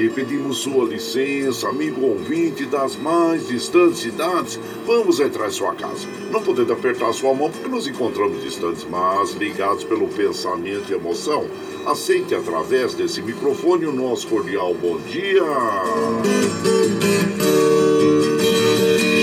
E pedimos sua licença, amigo ouvinte das mais distantes cidades, vamos entrar em sua casa. Não podendo apertar sua mão porque nos encontramos distantes, mas ligados pelo pensamento e emoção. Aceite através desse microfone o nosso cordial bom dia.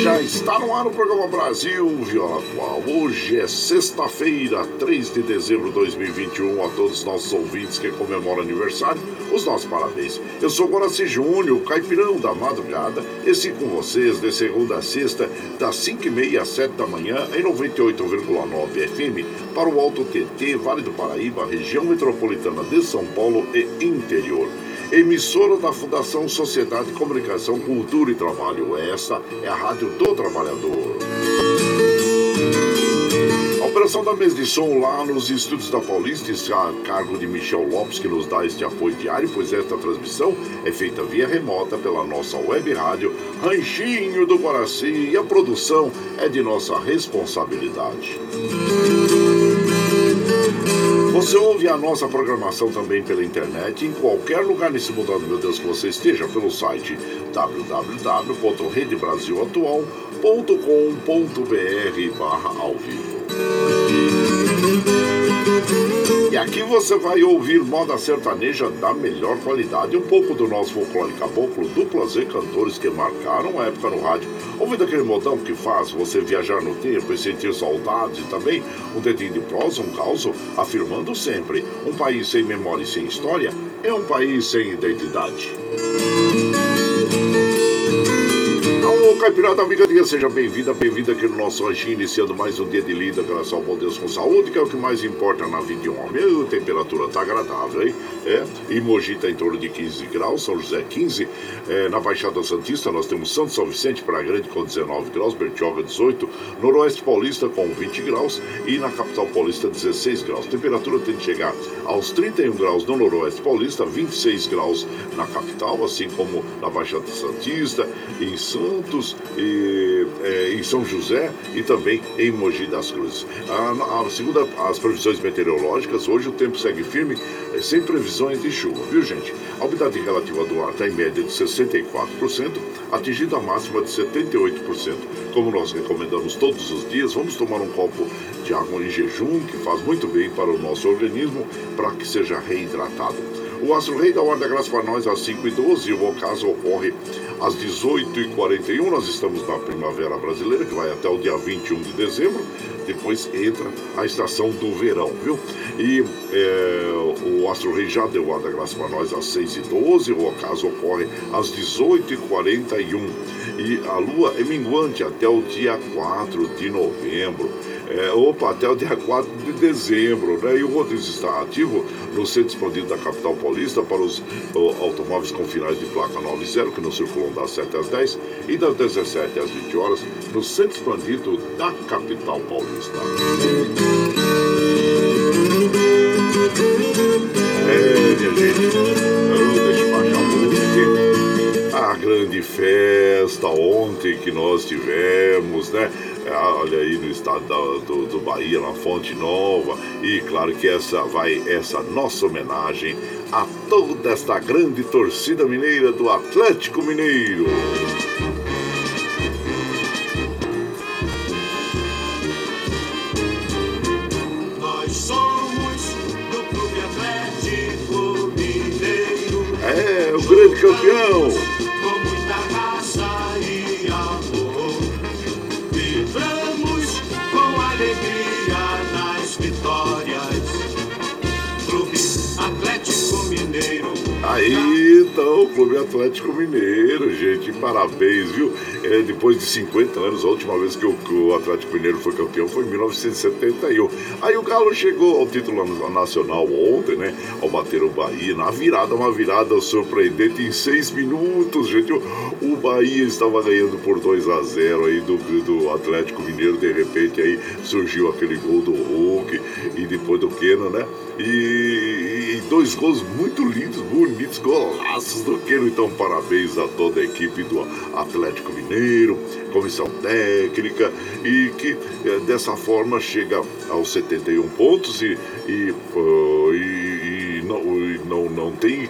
Já está no ar o programa Brasil Viola Atual. Hoje é sexta-feira, 3 de dezembro de 2021. A todos os nossos ouvintes que comemoram aniversário, os nossos parabéns. Eu sou Guaraci Júnior, caipirão da madrugada, e sigo com vocês de segunda a sexta, das 5h30 às 7 da manhã, em 98,9 FM, para o Alto TT, Vale do Paraíba, região metropolitana de São Paulo e interior emissora da Fundação Sociedade, Comunicação, Cultura e Trabalho. Essa é a Rádio do Trabalhador. Operação da mesa de som lá nos estúdios da Paulista está a cargo de Michel Lopes, que nos dá este apoio diário, pois esta transmissão é feita via remota pela nossa web rádio Ranchinho do Guaraci e a produção é de nossa responsabilidade. Você ouve a nossa programação também pela internet em qualquer lugar nesse mundo, meu Deus, que você esteja pelo site www.redebrasilatual.com.br barra ao vivo. E aqui você vai ouvir moda sertaneja da melhor qualidade, um pouco do nosso folclore caboclo, duplas e cantores que marcaram a época no rádio. Ouvindo aquele modão que faz você viajar no tempo e sentir saudades e também um dedinho de prosa, um caos, afirmando sempre: um país sem memória e sem história é um país sem identidade. Alô, Caipirada Amigadinha, seja bem-vinda, bem-vinda aqui no nosso ranchinho, iniciando mais um dia de lida, graças ao bom Deus com saúde, que é o que mais importa na vida de um homem. A temperatura tá agradável, hein? É, e Mogi tá em torno de 15 graus, São José 15, é, na Baixada Santista nós temos Santo São Vicente, Praia Grande com 19 graus, Bertioga 18, Noroeste Paulista com 20 graus e na Capital Paulista 16 graus. A temperatura tem que chegar aos 31 graus no Noroeste Paulista, 26 graus na capital, assim como na Baixada Santista, em E, é, em São José e também em Mogi das Cruzes. A, a, segundo as previsões meteorológicas, hoje o tempo segue firme, é, sem previsões de chuva, viu gente? A umidade relativa do ar está em média de 64%, atingindo a máxima de 78%. Como nós recomendamos todos os dias, vamos tomar um copo de água em jejum, que faz muito bem para o nosso organismo, para que seja reidratado. O Astro Rei da Ordem da Graça para nós às 5 e 12 O ocaso ocorre às 18h41. Nós estamos na Primavera Brasileira, que vai até o dia 21 de dezembro. Depois entra a estação do verão, viu? E é, o Astro Rei já deu a da graça para nós às 6h12. O ocaso ocorre às 18h41. E a lua é minguante até o dia 4 de novembro. É, opa, até o dia 4 de dezembro, né? E o rodízio está ativo no centro expandido da capital paulista para os automóveis com finais de placa 90, que não circulam das 7 às 10 e das 17 às 20 horas, no centro expandido da capital paulista. É, minha gente, eu baixar a música. A grande festa ontem que nós tivemos, né? olha aí no estado do, do Bahia, na Fonte Nova. E claro que essa vai essa nossa homenagem a toda esta grande torcida mineira do Atlético Mineiro. Nós somos do Clube Atlético Mineiro. É, o grande campeão. Então, Clube Atlético Mineiro, gente, parabéns, viu? É, depois de 50 anos, a última vez que o, que o, Atlético Mineiro foi campeão foi em 1971. Aí o Galo chegou ao título nacional ontem, né? Ao bater o Bahia, na virada, uma virada surpreendente em seis minutos, gente. O, o Bahia estava ganhando por 2 a 0 aí do, do Atlético Mineiro, de repente aí surgiu aquele gol do Hulk e depois do Keno, né? E, e dois gols muito lindos, bonitos, golaços do Keno. Então, parabéns a toda a equipe do Atlético Mineiro, comissão técnica, e que é, dessa forma chega aos 71 pontos e, e, uh, e, e não, não, não tem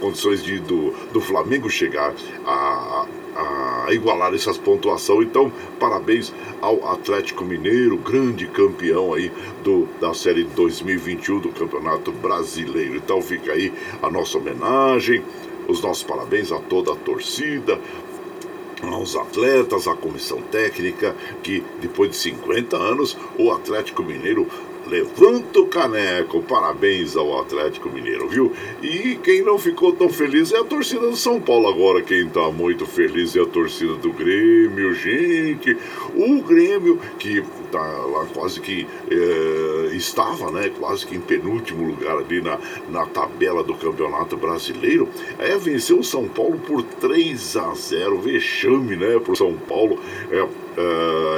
condições de, do, do Flamengo chegar a a igualar essas pontuações. Então, parabéns ao Atlético Mineiro, grande campeão aí do, da Série 2021 do Campeonato Brasileiro. Então fica aí a nossa homenagem, os nossos parabéns a toda a torcida, aos atletas, à comissão técnica, que depois de 50 anos o Atlético Mineiro Levanta o caneco, parabéns ao Atlético Mineiro, viu? E quem não ficou tão feliz é a torcida do São Paulo agora. Quem tá muito feliz é a torcida do Grêmio, gente. O Grêmio que tá lá quase que é, estava, né? Quase que em penúltimo lugar ali na, na tabela do Campeonato Brasileiro. É, venceu o São Paulo por 3 a 0 Vexame, né? Pro São Paulo. É,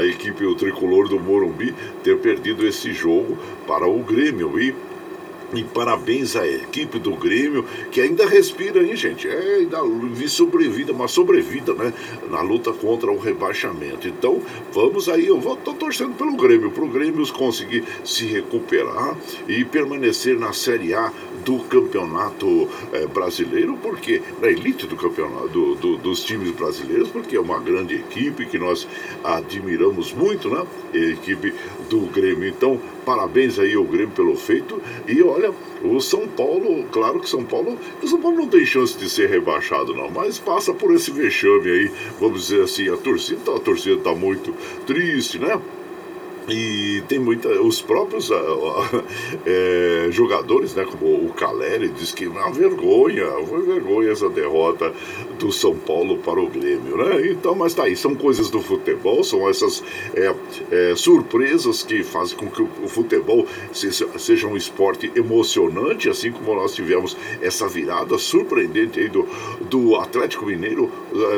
a equipe o tricolor do Morumbi ter perdido esse jogo para o Grêmio e e parabéns à equipe do Grêmio, que ainda respira aí, gente. É, ainda sobrevida, uma sobrevida, né? Na luta contra o rebaixamento. Então, vamos aí, eu vou, tô torcendo pelo Grêmio, para o Grêmio conseguir se recuperar e permanecer na Série A do campeonato é, brasileiro, porque na elite do campeonato do, do, dos times brasileiros, porque é uma grande equipe que nós admiramos muito, né? A equipe do Grêmio. Então, parabéns aí ao Grêmio pelo feito. E olha, o São Paulo, claro que São Paulo, o São Paulo não tem chance de ser rebaixado, não, mas passa por esse vexame aí, vamos dizer assim, a torcida, a torcida está muito triste, né? E tem muita. Os próprios é, jogadores, né, como o Caleri, diz que uma vergonha, foi vergonha essa derrota do São Paulo para o Grêmio, né? Então, mas tá aí, são coisas do futebol, são essas é, é, surpresas que fazem com que o, o futebol seja, seja, um esporte emocionante, assim como nós tivemos essa virada surpreendente aí do, do Atlético Mineiro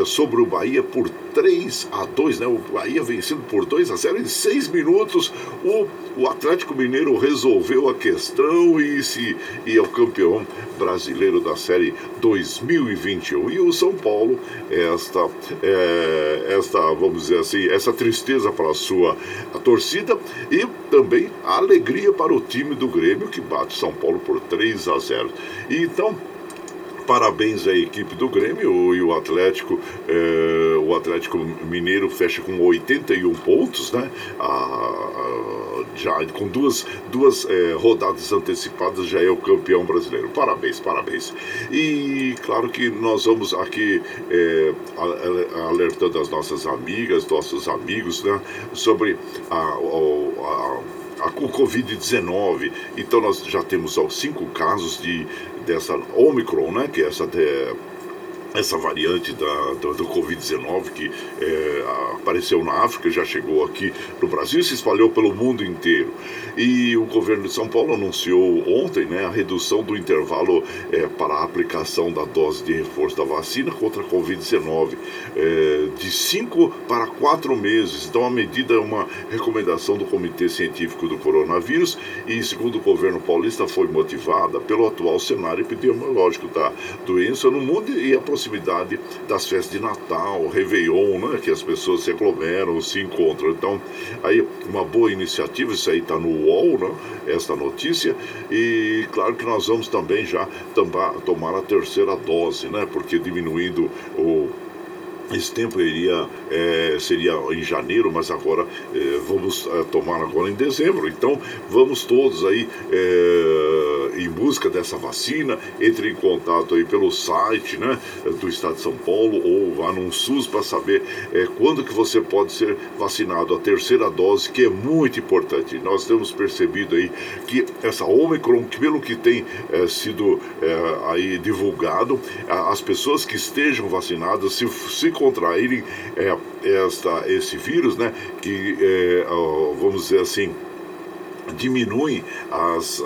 sobre o Bahia por 3 a 2, né? O Bahia vencendo por 2 a 0 em 6 minutos o, o Atlético Mineiro resolveu a questão e, se, e é o campeão brasileiro da Série 2021. E o São Paulo, esta, é, esta vamos dizer assim, essa tristeza para a sua torcida e também a alegria para o time do Grêmio que bate São Paulo por 3 a 0. E então parabéns à equipe do Grêmio e o Atlético. É, o Atlético Mineiro fecha com 81 pontos, né? A, a, já com duas, duas é, rodadas antecipadas já é o campeão brasileiro. Parabéns, parabéns. E claro que nós vamos aqui é, alertando as nossas amigas, nossos amigos, né? Sobre a, a, a o Covid-19. Então nós já temos ó, cinco casos de, dessa Omicron, né? Que é essa essa variante da, do, do Covid-19 que é, apareceu na África, já chegou aqui no Brasil e se espalhou pelo mundo inteiro. E o governo de São Paulo anunciou ontem né, a redução do intervalo é, para a aplicação da dose de reforço da vacina contra a Covid-19 é, de 5 para 4 meses. Então a medida é uma recomendação do Comitê Científico do Coronavírus e, segundo o governo paulista, foi motivada pelo atual cenário epidemiológico da doença no mundo e a proximidade das festas de Natal, Réveillon, né, que as pessoas se aglomeram, se encontram. Então, aí uma boa iniciativa, isso aí está no UOL, né, esta notícia, e claro que nós vamos também já tomar a terceira dose, né, porque diminuindo o esse tempo iria, é, seria em janeiro, mas agora é, vamos é, tomar agora em dezembro. Então vamos todos aí é, em busca dessa vacina, entre em contato aí pelo site né, do Estado de São Paulo ou vá num SUS para saber é, quando que você pode ser vacinado a terceira dose, que é muito importante. Nós temos percebido aí que essa Omicron, pelo que tem é, sido aí divulgado, as pessoas que estejam vacinadas se, se contraírem é, esta, esse vírus, né, que, é, vamos dizer assim, diminui as,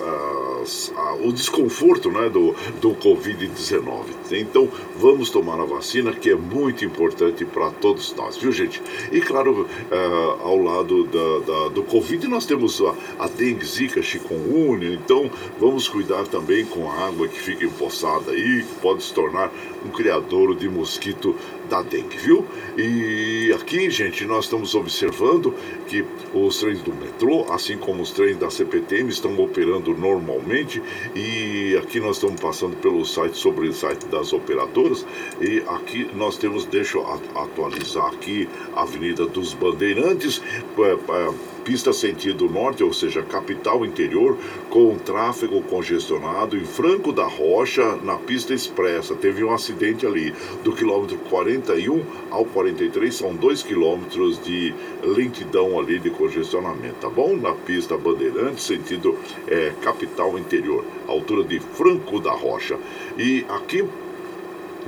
as, a, o desconforto né, do, do Covid-19. Então, vamos tomar a vacina, que é muito importante para todos nós, viu, gente? E, claro, uh, ao lado da, da, do Covid, nós temos a, a dengue, zika, chikungunya, então vamos cuidar também com a água que fica empoçada aí, que pode se tornar um criador de mosquito da dengue, viu? E aqui, gente, nós estamos observando que os trens do metrô, assim como os trens da CPTM, estão operando normalmente. E aqui nós estamos passando pelo site sobre o site das operadoras. E aqui nós temos, deixa eu atualizar aqui, Avenida dos Bandeirantes, é, é, pista sentido norte, ou seja, capital interior, com tráfego congestionado em Franco da Rocha, na pista expressa. Teve um acidente ali, do quilômetro 41 ao 43, são dois quilômetros de lentidão ali de congestionamento, tá bom? Na pista Bandeirantes, sentido é, capital interior, altura de Franco da Rocha. E aqui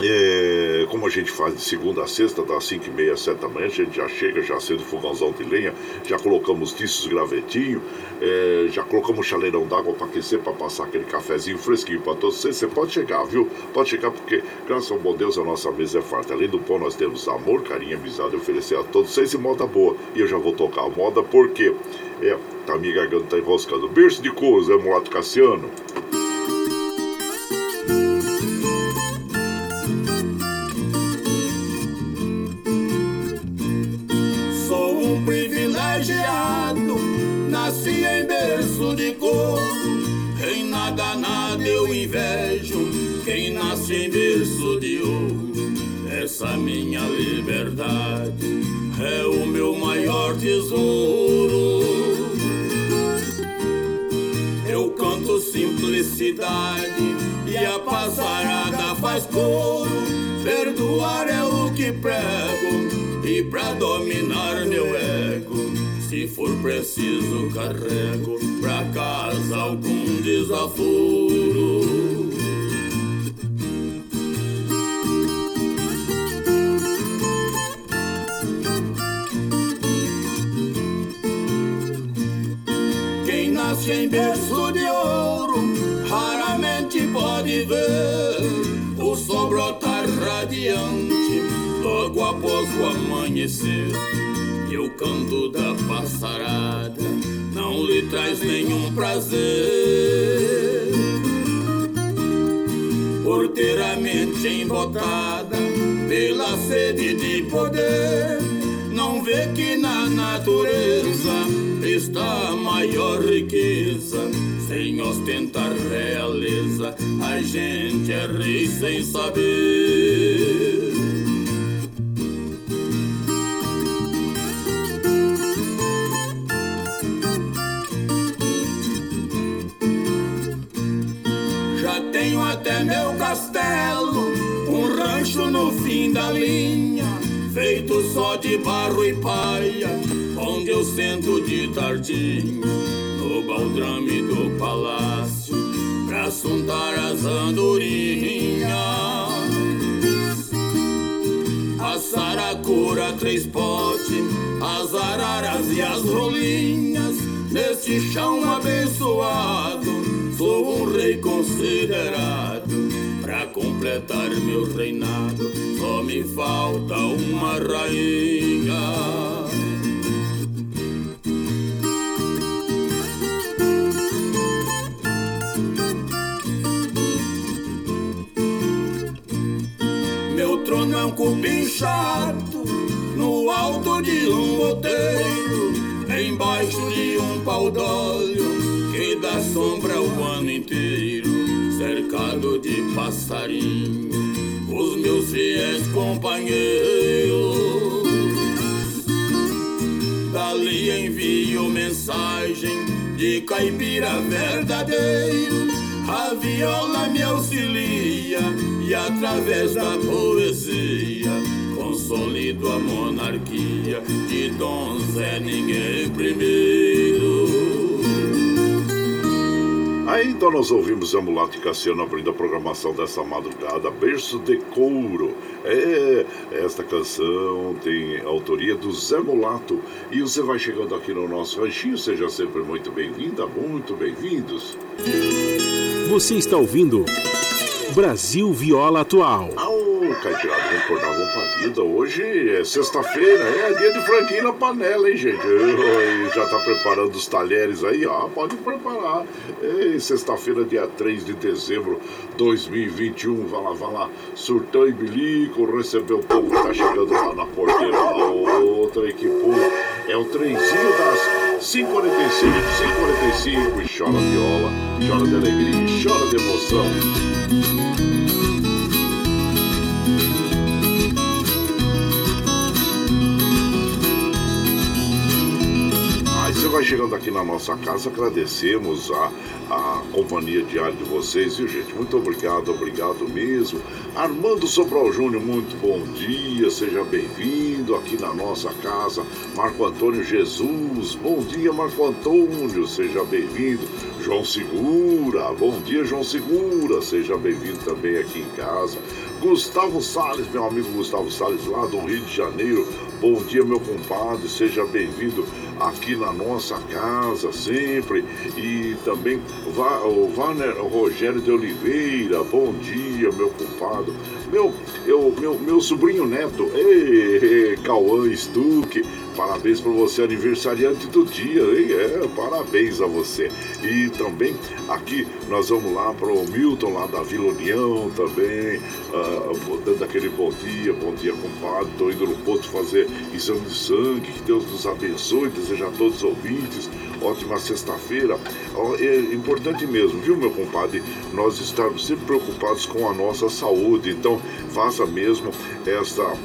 é, como a gente faz de segunda a sexta, das 5 e meia às 7 da manhã, a gente já chega, já acende fogãozão de lenha, já colocamos tiços gravetinho, é, já colocamos chaleirão d'água para aquecer, para passar aquele cafezinho fresquinho para todos vocês. Você pode chegar, viu? Pode chegar porque, graças ao bom Deus, a nossa mesa é farta. Além do pão, nós temos amor, carinho, amizade oferecer a todos vocês e moda boa. E eu já vou tocar a moda porque, é, tá minha garganta tá enroscando. Berço de cores, é Mulato Cassiano. Quem nasce em berço de ouro. Essa minha liberdade é o meu maior tesouro. Eu canto simplicidade e a passarada faz coro. Perdoar é o que prego e pra dominar meu ego. Se for preciso, carrego pra casa algum desaforo. nasce em berço de ouro, raramente pode ver o sol brotar radiante logo após o amanhecer. E o canto da passarada não lhe traz nenhum prazer. Por ter a mente embotada pela sede de poder, não vê que na natureza está a maior riqueza. Sem ostentar realeza, a gente é rei sem saber. Até meu castelo, um rancho no fim da linha, feito só de barro e palha, onde eu sento de tardinha, no baldrame do palácio, pra assuntar as andorinhas. A saracura, três potes, as araras e as rolinhas, neste chão abençoado, sou um rei considerado. Pra completar meu reinado, só me falta uma rainha. Meu trono é um cupim chato no alto de um boteiro, embaixo de um pau d'óleo dá sombra o ano inteiro, cercado de passarinho, os meus fiéis companheiros. Dali envio mensagem de caipira verdadeiro. A viola me auxilia e através da poesia consolido a monarquia de Dom Zé Ninguém Primeiro. Então nós ouvimos a Mulato e Cassiano abrindo a programação dessa madrugada, Berço de Couro. É, esta canção tem autoria do Zé Mulato. E você vai chegando aqui no nosso ranchinho, seja sempre muito bem-vinda, muito bem-vindos. Você está ouvindo Brasil Viola Atual. Ô, Caipirada, vamos acordar, vamos pra vida. Hoje é sexta-feira, é dia de franguinho na panela, hein, gente? Oi, Já tá preparando os talheres aí? Ah, pode preparar. Ei, sexta-feira, dia 3 de dezembro de 2021. Vai lá, vai lá. Surtão e bilico, recebeu o povo tá chegando lá na porteira. Outra equipe é o trenzinho das 5h45, 5h45. E chora viola, chora de alegria, chora de emoção. Vai chegando aqui na nossa casa, agradecemos a, a companhia diária de vocês, viu gente? Muito obrigado, obrigado mesmo. Armando Sobral Júnior, muito bom dia, seja bem-vindo aqui na nossa casa. Marco Antônio Jesus, bom dia Marco Antônio, seja bem-vindo. João Segura, bom dia João Segura, seja bem-vindo também aqui em casa. Gustavo Sales, meu amigo Gustavo Sales, lá do Rio de Janeiro. Bom dia, meu compadre, seja bem-vindo aqui na nossa casa sempre. E também o Vaner Rogério de Oliveira, bom dia, meu compadre. Meu, eu, meu, meu sobrinho neto, Cauã Stuck, parabéns para você, aniversariante do dia, hein? É, parabéns a você. E também aqui nós vamos lá para o Milton, lá da Vila União também, ah, dando aquele bom dia, bom dia, compadre. Estou indo no posto fazer exame de sangue, que Deus nos abençoe, desejo a todos os ouvintes. Ótima sexta-feira. É importante mesmo, viu, meu compadre? Nós estarmos sempre preocupados com a nossa saúde. Então, faça mesmo essa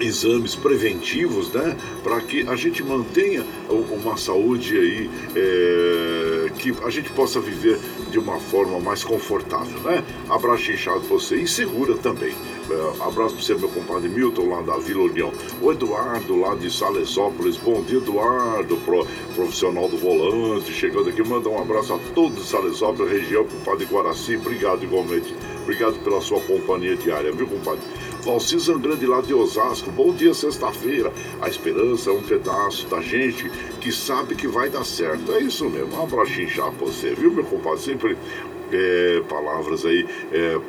exames preventivos, né? Para que a gente mantenha uma saúde aí é, que a gente possa viver de uma forma mais confortável, né? Abraço inchado pra você e segura também. É, abraço para você, meu compadre Milton, lá da Vila União. O Eduardo, lá de Salesópolis. Bom dia, Eduardo, pro, profissional do volante. Chegando aqui, manda um abraço a todos de Salesópolis, região, compadre Guaraci. Obrigado igualmente. Obrigado pela sua companhia diária, viu, compadre? Valci Zangrande lá de Osasco, bom dia sexta-feira. A esperança é um pedaço da gente que sabe que vai dar certo. É isso mesmo, um abraço inchado pra você, viu, meu compadre? Sempre é, palavras aí. é,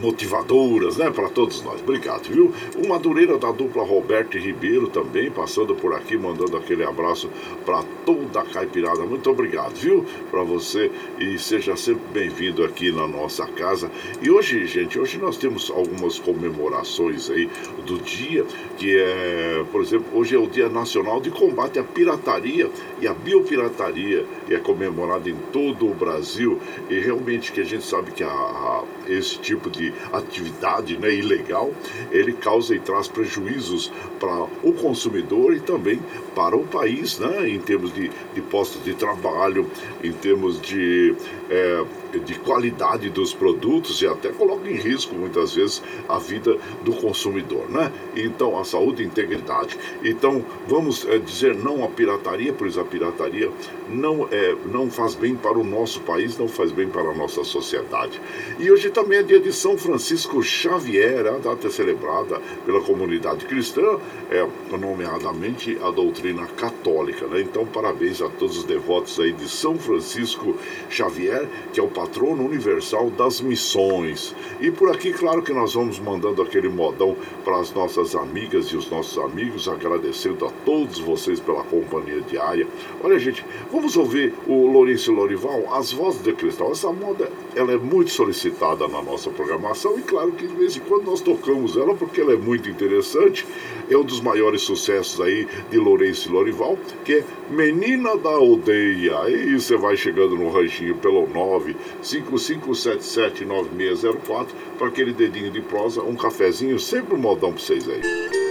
motivadoras, né, para todos nós. Obrigado, viu? O Madureira da dupla Roberto e Ribeiro também passando por aqui, mandando aquele abraço para toda a caipirada. Muito obrigado, viu? Para você e seja sempre bem-vindo aqui na nossa casa. E hoje, gente, hoje nós temos algumas comemorações aí do dia, que é, por exemplo, hoje é o Dia Nacional de Combate à Pirataria e à Biopirataria, e é comemorado em todo o Brasil. E realmente que a gente sabe que a, a esse tipo de atividade né, ilegal, ele causa e traz prejuízos para o consumidor e também para o país, né, em termos de, de postos de trabalho, em termos de é, de qualidade dos produtos e até coloca em risco muitas vezes a vida do consumidor, né? Então a saúde e integridade. Então vamos é, dizer não à pirataria, pois a pirataria não é não faz bem para o nosso país, não faz bem para a nossa sociedade. E hoje também é dia de São Francisco Xavier, a data celebrada pela comunidade cristã, é nomeadamente a doutrina católica, né? Então parabéns a todos os devotos aí de São Francisco Xavier, que é o patrono universal das missões. E por aqui, claro que nós vamos mandando aquele modão para as nossas amigas e os nossos amigos, agradecendo a todos vocês pela companhia diária. Olha, gente, vamos ouvir o Lourenço Lorival, As Vozes de Cristal. Essa moda, ela é muito solicitada na nossa programação e claro que de vez em quando nós tocamos ela porque ela é muito interessante. É um dos maiores sucessos aí de Lourenço Lorival, que é Menina da Aldeia. Aí você vai chegando no ranchinho pelo 9 55779604 para aquele dedinho de prosa, um cafezinho, sempre um modão para vocês aí.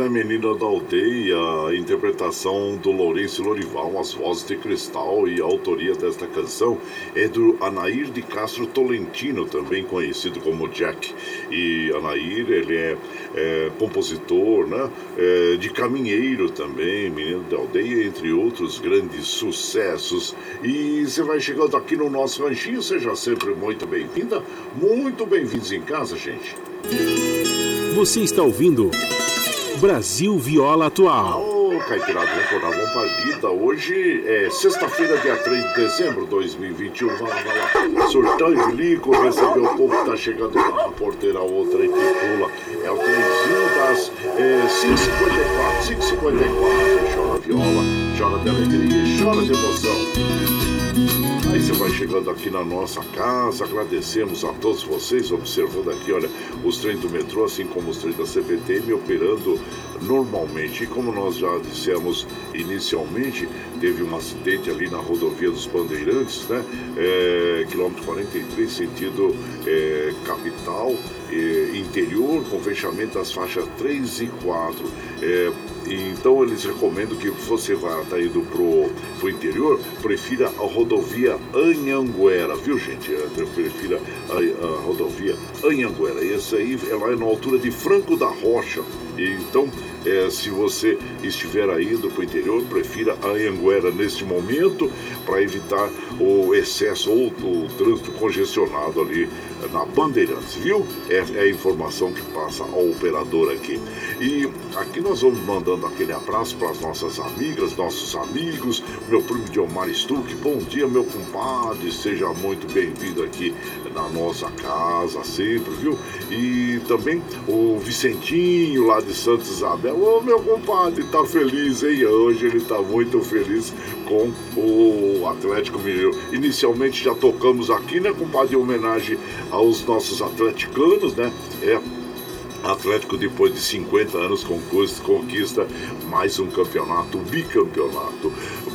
Né, Menina da Aldeia, a interpretação do Lourenço Lorival, as vozes de cristal e a autoria desta canção é do Anair de Castro Tolentino, também conhecido como Jack. E Anair, ele é, é compositor, né, é, de caminheiro também, Menino da Aldeia, entre outros grandes sucessos. E você vai chegando aqui no nosso ranchinho, seja sempre muito bem-vinda, muito bem-vindos em casa, gente. Você está ouvindo Brasil Viola Atual. Ô, Caipirada, vamos acordar, vamos pra vida. Hoje é sexta-feira, dia 3 de dezembro de 2021. Vai lá, vai lá. Surtão e bilico, recebeu o povo que tá chegando lá na porteira, outra aí que pula. É o trenzinho das é, 5h54, 5h54. Chora viola, chora de alegria, chora de emoção. Você vai chegando aqui na nossa casa, agradecemos a todos vocês, observando aqui, olha, os trens do metrô, assim como os trens da CPTM, operando normalmente. E como nós já dissemos inicialmente, teve um acidente ali na rodovia dos Bandeirantes, né? É, quilômetro 43, sentido é, capital, é, interior, com fechamento das faixas 3 e 4. É, então eles recomendam que você vá tá indo pro, pro interior, prefira a rodovia Anhanguera, viu gente? É, Prefira a, a rodovia Anhanguera. Essa aí é na altura de Franco da Rocha. Então, é, se você estiver indo para o interior, prefira a Anhanguera neste momento para evitar o excesso ou o trânsito congestionado ali na Bandeirantes, viu? É, é a informação que passa ao operador aqui. E aqui nós vamos mandando aquele abraço para as nossas amigas, nossos amigos, meu primo Diomar Stuck, bom dia meu compadre, seja muito bem-vindo aqui na nossa casa sempre, viu? E também o Vicentinho lá de Santa Isabel, ô meu compadre, tá feliz, hein? Hoje ele tá muito feliz com o Atlético Mineiro. Inicialmente já tocamos aqui, né, compadre, em homenagem aos nossos atleticanos, né? É Atlético, depois de 50 anos, conquista, mais um campeonato, um bicampeonato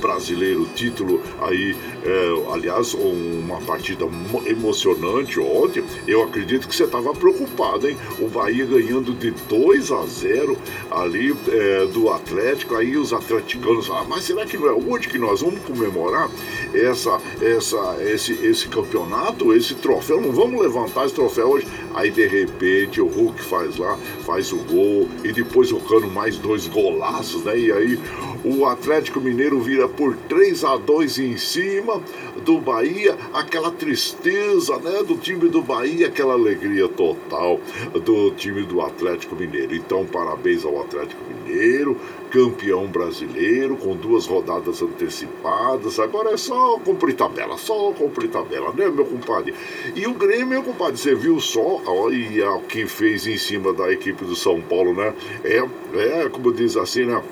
brasileiro, título aí, é, aliás, uma partida mo- emocionante ontem. Eu acredito que você estava preocupado, hein? O Bahia ganhando de 2 a 0 ali é, do Atlético, aí os atleticanos falam, mas será que não é hoje que nós vamos comemorar essa, essa, esse, esse campeonato, esse troféu? Não vamos levantar esse troféu hoje? Aí de repente o Hulk faz lá, faz o gol e depois o Cano mais dois golaços, né? E aí o Atlético Mineiro vira por 3 a 2 em cima do Bahia, aquela tristeza, né, do time do Bahia, aquela alegria total do time do Atlético Mineiro. Então, parabéns ao Atlético Mineiro, campeão brasileiro, com duas rodadas antecipadas. Agora é só cumprir tabela, só cumprir tabela, né, meu compadre? E o Grêmio, meu compadre, você viu só, olha o que fez em cima da equipe do São Paulo, né? É, é como diz assim, né?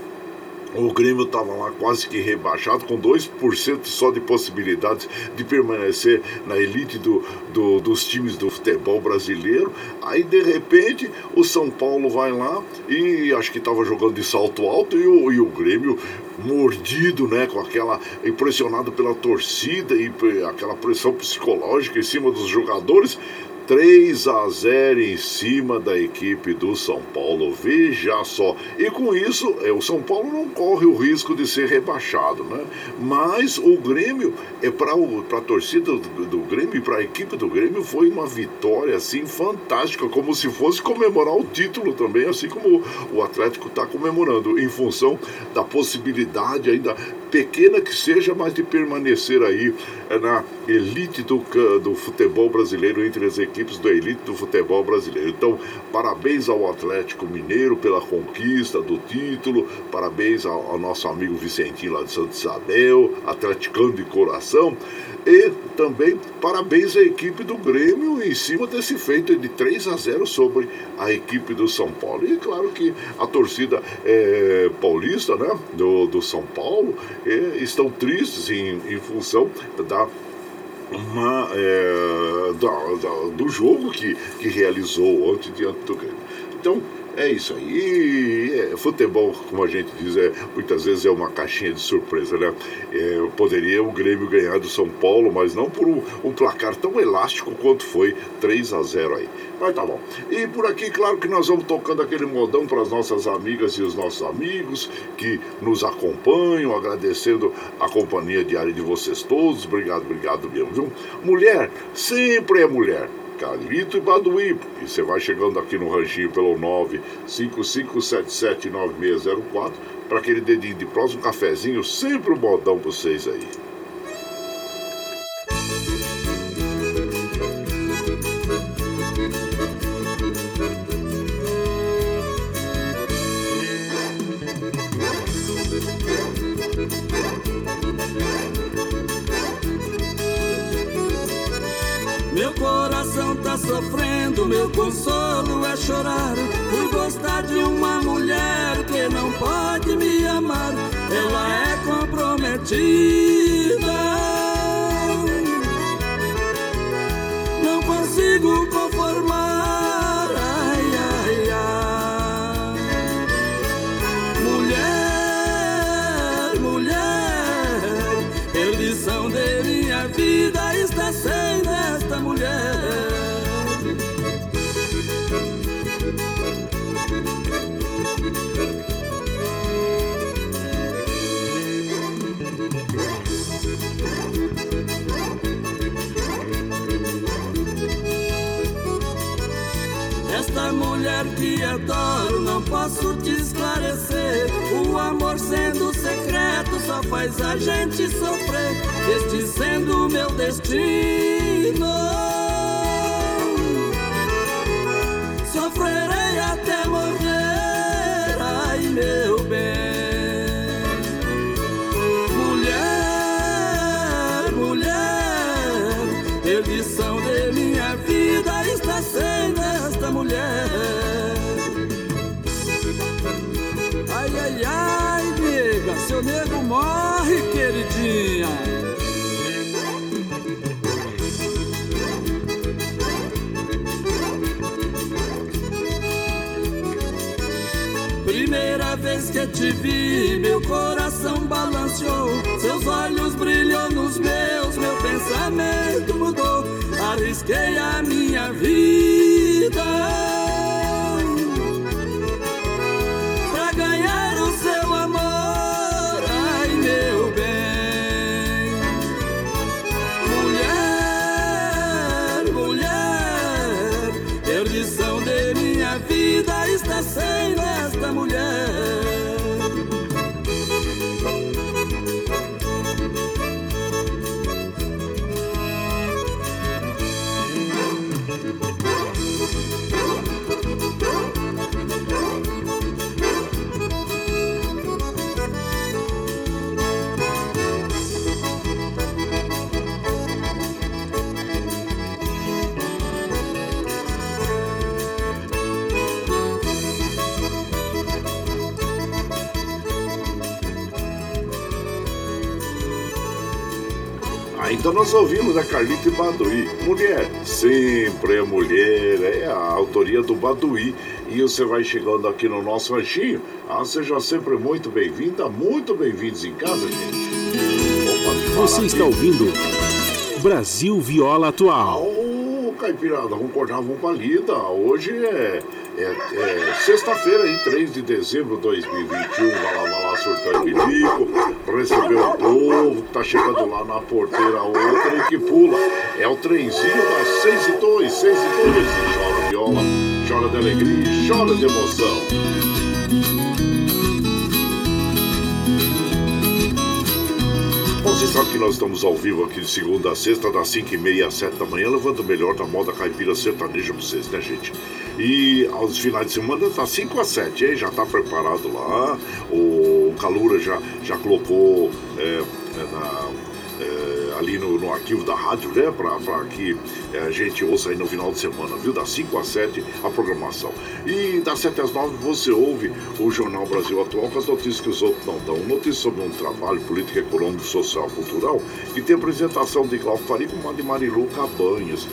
O Grêmio estava lá quase que rebaixado, com 2% só de possibilidades de permanecer na elite do, do- dos times do futebol brasileiro. Aí, de repente, o São Paulo vai lá e acho que estava jogando de salto alto e o, e o Grêmio mordido, né, com aquela impressionado pela torcida e aquela pressão psicológica em cima dos jogadores 3 a 0 em cima da equipe do São Paulo. Veja só. E com isso, é, o São Paulo não corre o risco de ser rebaixado, né? Mas o Grêmio, é para a torcida do, do Grêmio e para a equipe do Grêmio, foi uma vitória assim fantástica, como se fosse comemorar o título também, assim como o Atlético está comemorando, em função da possibilidade ainda pequena que seja, mas de permanecer aí é, na elite do, do futebol brasileiro, entre as equipes da elite do futebol brasileiro. Então, parabéns ao Atlético Mineiro pela conquista do título, parabéns ao, ao nosso amigo Vicentinho lá de Santo Isabel, atleticano de coração. E também parabéns à equipe do Grêmio em cima desse feito de 3 a 0 sobre a equipe do São Paulo. E claro que a torcida é, paulista né, do, do São Paulo é, estão tristes em, em função da uma, é, da, da, do jogo que, que realizou ontem diante do Grêmio. Então, é isso aí. É, futebol, como a gente diz, é, muitas vezes é uma caixinha de surpresa, né? É, poderia o Grêmio ganhar do São Paulo, mas não por um, um, placar tão elástico quanto foi 3 a 0 aí. Mas tá bom. E por aqui, claro que nós vamos tocando aquele modão para as nossas amigas e os nossos amigos que nos acompanham, agradecendo a companhia diária de vocês todos. Obrigado, obrigado mesmo, viu? Mulher sempre é mulher. Calito e Baduí. E você vai chegando aqui no ranchinho pelo 955779604 para aquele dedinho de próximo cafezinho, sempre um modão para vocês aí. Sofrendo, meu consolo é chorar. Por gostar de uma mulher que não pode me amar, ela é comprometida. Não consigo posso te esclarecer. O amor sendo secreto só faz a gente sofrer. Este sendo meu destino. Sofrerei te vi, meu coração balanceou. Seus olhos brilham nos meus, meu pensamento mudou. Arrisquei a minha vida. Então nós ouvimos a Carlita e Baduí. Mulher, sempre é mulher, é a autoria do Baduí. E você vai chegando aqui no nosso ranchinho. Ah, seja sempre muito bem-vinda, muito bem-vindos em casa, gente. Opa, você está ouvindo Brasil Viola Atual. Oh, caipirada, vamos cortar, vamos pra lida. Hoje é, é, é sexta-feira, em 3 de dezembro de 2021. Vai lá, vai lá, surtar bilico, receber o povo que tá chegando lá na porteira, outra e que pula. É o trenzinho das 6 e 2, 6 e 2. Chora viola, chora de alegria, chora de emoção. Você sabe que nós estamos ao vivo aqui de segunda a sexta, das 5 e meia às 7 da manhã, levando o melhor da moda caipira sertaneja pra vocês, né, gente? E aos finais de semana tá 5 a 7, hein? Já tá preparado lá. O Calura já, já colocou é, é na ali no, no, arquivo da rádio, né? Para que é, a gente ouça aí no final de semana, viu? Das 5 às 7 a programação. E das 7 às 9 você ouve o Jornal Brasil Atual com as notícias que os outros não dão. Notícias sobre um trabalho político, econômico, social, cultural. E tem apresentação de Glauco Faria com de Marilu Cabanhas.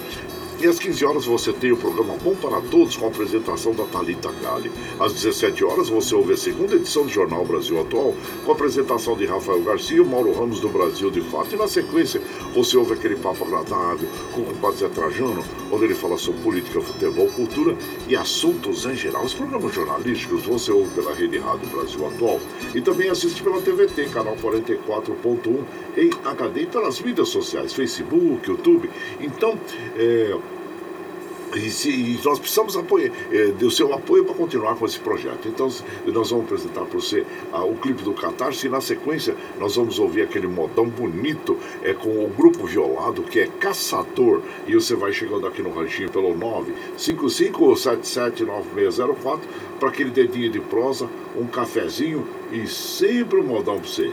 E às 15 horas você tem o programa Bom para Todos com a apresentação da Talita Gale. Às 17 horas você ouve a segunda edição do Jornal Brasil Atual com a apresentação de Rafael Garcia e Mauro Ramos do Brasil de Fato. E na sequência você ouve aquele papo agradável com o compadre Zé Trajano, onde ele fala sobre política, futebol, cultura e assuntos em geral. Os programas jornalísticos você ouve pela Rede Rádio Brasil Atual e também assiste pela TVT, canal 44.1 em HD e pelas mídias sociais, Facebook, YouTube. Então, é, e, se, e nós precisamos é, do seu apoio para continuar com esse projeto. Então, nós vamos apresentar para você ah, o clipe do Catarse e, na sequência, nós vamos ouvir aquele modão bonito é, com o grupo violado que é Caçador. E você vai chegando aqui no ranchinho pelo 955779604 para aquele dedinho de prosa, um cafezinho e sempre um modão para você.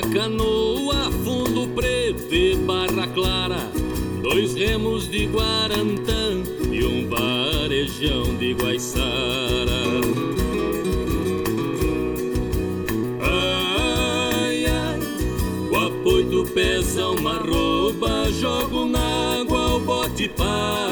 canoa, fundo preto e barra clara, dois remos de guarantã e um varejão de guaiçara. Ai, ai, o apoio pesa uma roupa, jogo na água, o bote para.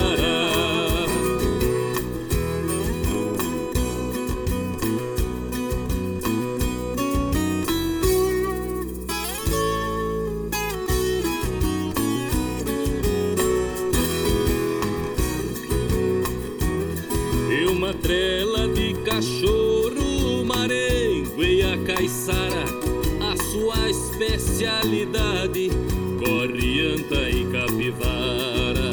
Especialidade, corrianta e capivara.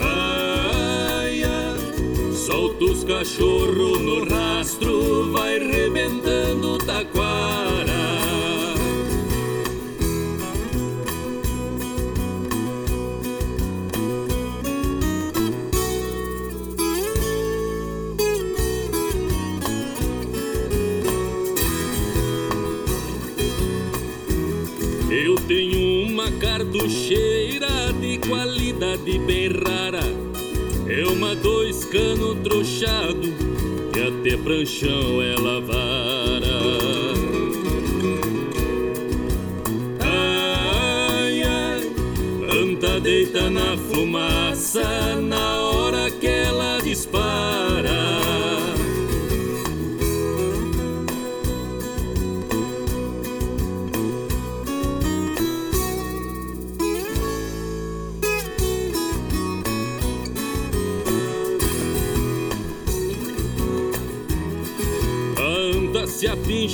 Ai, ai, solta os cachorro no até pranchão é lavara. Ai, ai, planta deita na fumaça na hora que ela dispara.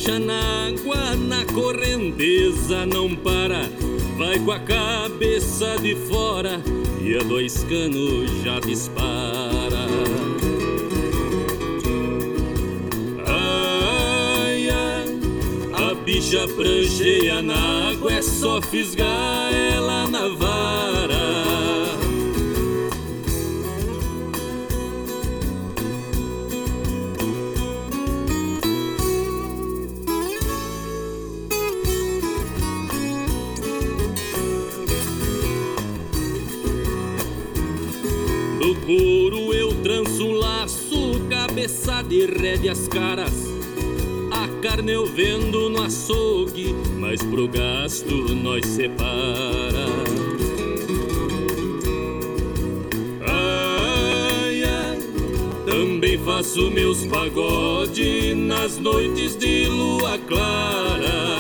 Se a pincha na água, na correnteza não para. vai com a cabeça de fora e a dois canos já dispara. Ai, ai, a bicha prancheia na água, é só fisgar rédeas caras. A carne eu vendo no açougue, mas pro gasto nós separa. Ai, ai, também faço meus pagode nas noites de lua clara.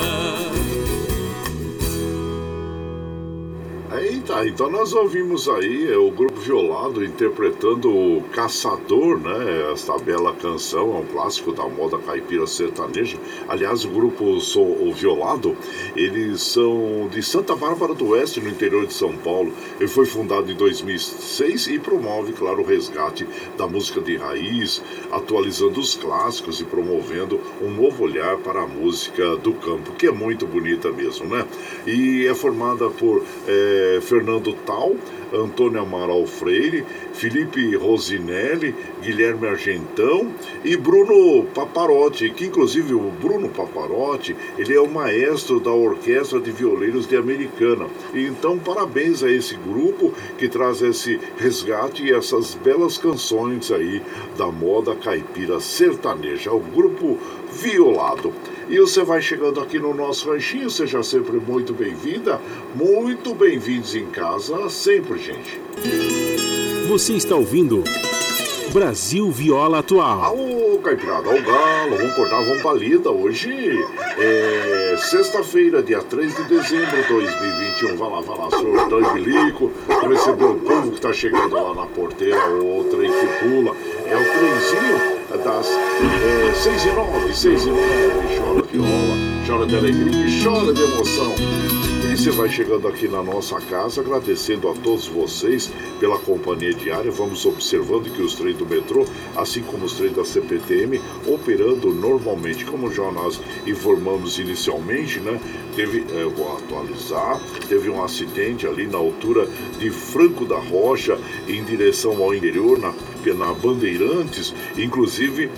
Eita, então nós ouvimos aí é, o grupo Violado interpretando o Caçador, né? Esta bela canção, é um clássico da moda caipira sertaneja. Aliás, o grupo o Violado, eles são de Santa Bárbara do Oeste, no interior de São Paulo. Ele foi fundado em 2006 e promove, claro, o resgate da música de raiz, atualizando os clássicos e promovendo um novo olhar para a música do campo, que é muito bonita mesmo, né? E é formada por é, Fernando Tal, Antônio Amaral Freire, Felipe Rosinelli, Guilherme Argentão e Bruno Paparotti, que inclusive o Bruno Paparotti, ele é o maestro da Orquestra de Violeiros de Americana. E então parabéns a esse grupo que traz esse resgate e essas belas canções aí da moda caipira sertaneja, o grupo Violado. E você vai chegando aqui no nosso ranchinho, seja sempre muito bem-vinda, muito bem-vindos em casa, sempre, gente. Você está ouvindo Brasil Viola Atual. Aô, Caipirada, ao galo, vamos cortar, vamos pra lida. Hoje é sexta-feira, dia 3 de dezembro de 2021. Vai lá, vai lá, senhor Dan Bilico, recebeu o povo que tá chegando lá na porteira, o trem que pula. É o trenzinho das é, 6 e 9, 6 e 9, chora viola, chora de alegria e chora de emoção. Você vai chegando aqui na nossa casa, agradecendo a todos vocês pela companhia diária. Vamos observando que os trens do metrô, assim como os trens da CPTM, operando normalmente, como já nós informamos inicialmente, né? Teve, eu vou atualizar, teve um acidente ali na altura de Franco da Rocha, em direção ao interior, na, na Bandeirantes, inclusive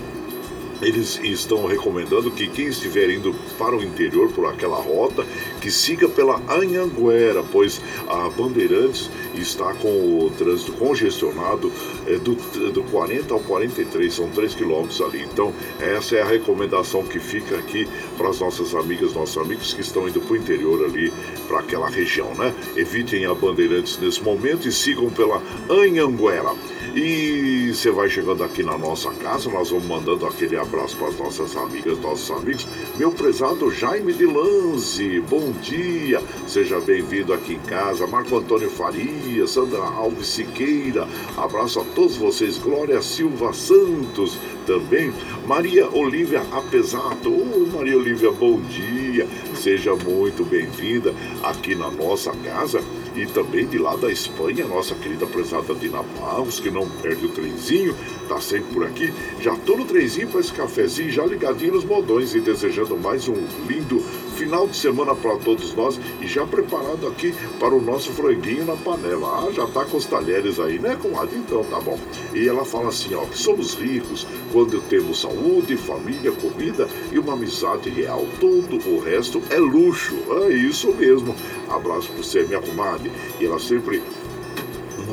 eles estão recomendando que quem estiver indo para o interior por aquela rota, que siga pela Anhanguera, pois a Bandeirantes está com o trânsito congestionado é, do, do 40 ao 43, são 3 quilômetros ali. Então, essa é a recomendação que fica aqui para as nossas amigas, nossos amigos que estão indo para o interior ali, para aquela região, né? Evitem a Bandeirantes nesse momento e sigam pela Anhanguera. E você vai chegando aqui na nossa casa, nós vamos mandando aquele abraço para as nossas amigas, nossos amigos. Meu prezado Jaime de Lanze, bom dia, seja bem-vindo aqui em casa. Marco Antônio Faria, Sandra Alves Siqueira, abraço a todos vocês. Glória Silva Santos também. Maria Olívia Apesato, oh, Maria Olívia, bom dia, seja muito bem-vinda aqui na nossa casa e também de lá da Espanha, nossa querida prezada Dina Barros, que não perde o trenzinho, tá sempre por aqui. Já tô no trenzinho para esse cafezinho, já ligadinho nos modões e desejando mais um lindo final de semana para todos nós e já preparado aqui para o nosso franguinho na panela. Ah, já tá com os talheres aí, né, comadre? Então tá bom. E ela fala assim, ó, que somos ricos quando temos saúde, família, comida e uma amizade real. Todo o resto é luxo. É isso mesmo. Abraço para você, minha comadre. E ela sempre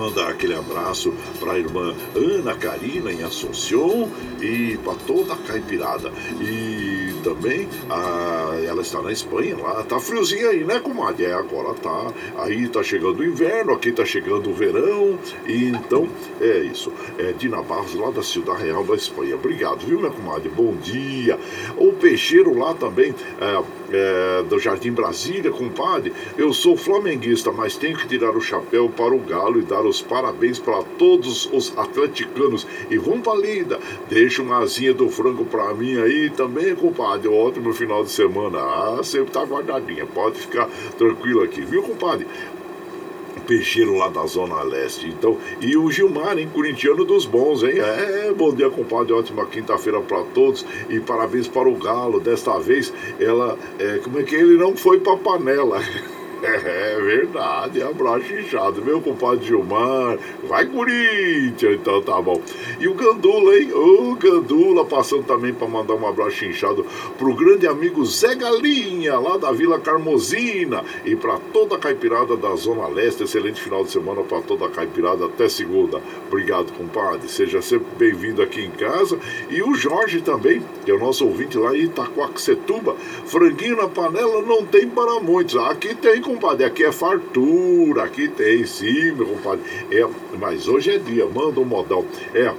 manda aquele abraço para a irmã Ana Karina em Assunção e para toda a caipirada. E também a, ela está na Espanha, lá tá friozinho aí, né, comadre? É, agora tá. Aí tá chegando o inverno, aqui tá chegando o verão. E então é isso. É Dina Barros, lá da Cidade Real da Espanha. Obrigado, viu, minha comadre? Bom dia. O peixeiro lá também. É, é, do Jardim Brasília, compadre. Eu sou flamenguista, mas tenho que tirar o chapéu para o Galo e dar os parabéns para todos os atleticanos. E vamos pra lida. Deixa uma asinha do frango para mim aí também, compadre. Ótimo final de semana. Ah, sempre tá guardadinha. Pode ficar tranquilo aqui, viu, compadre? Peixeiro lá da Zona Leste. Então, e o Gilmar, hein, corintiano dos bons, hein? É, bom dia, compadre, ótima quinta-feira para todos e parabéns para o Galo. Desta vez, ela, é, como é que ele não foi para panela? É verdade, abraço inchado, meu compadre Gilmar. Vai, Corinthians! Então tá bom. E o Gandula, hein? O Gandula passando também para mandar um abraço inchado pro grande amigo Zé Galinha, lá da Vila Carmosina. E para toda a caipirada da Zona Leste. Excelente final de semana para toda a caipirada. Até segunda. Obrigado, compadre. Seja sempre bem-vindo aqui em casa. E o Jorge também, que é o nosso ouvinte lá em Itacoaxetuba. Franguinho na panela não tem para muitos. Aqui tem, compadre. Aqui é fartura, aqui tem sim, meu compadre. É, mas hoje é dia, manda um modal. É,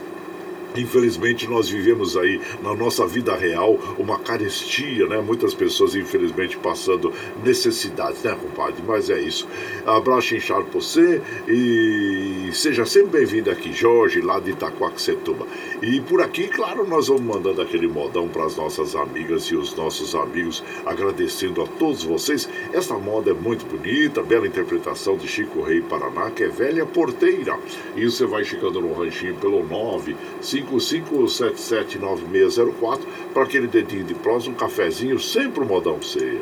Infelizmente nós vivemos aí na nossa vida real uma carestia, né? Muitas pessoas infelizmente passando necessidades, né, compadre? Mas é isso. Abraço inchado por você e seja sempre bem-vindo aqui, Jorge, lá de Itacoaxetuba. E por aqui, claro, nós vamos mandando aquele modão para as nossas amigas e os nossos amigos, agradecendo a todos vocês. Esta moda é muito bonita, bela interpretação de Chico Rei Paraná, que é velha porteira. E você vai chegando no ranchinho pelo 9 55779604 para aquele dedinho de prós, um cafezinho, sempre um modão pra você.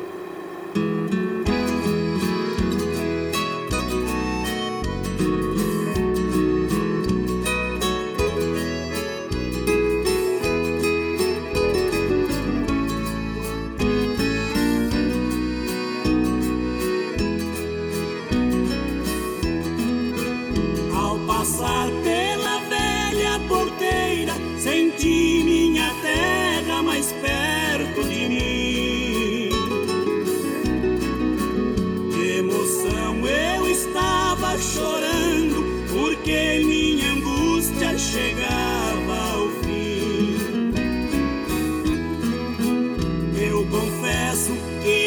Traz.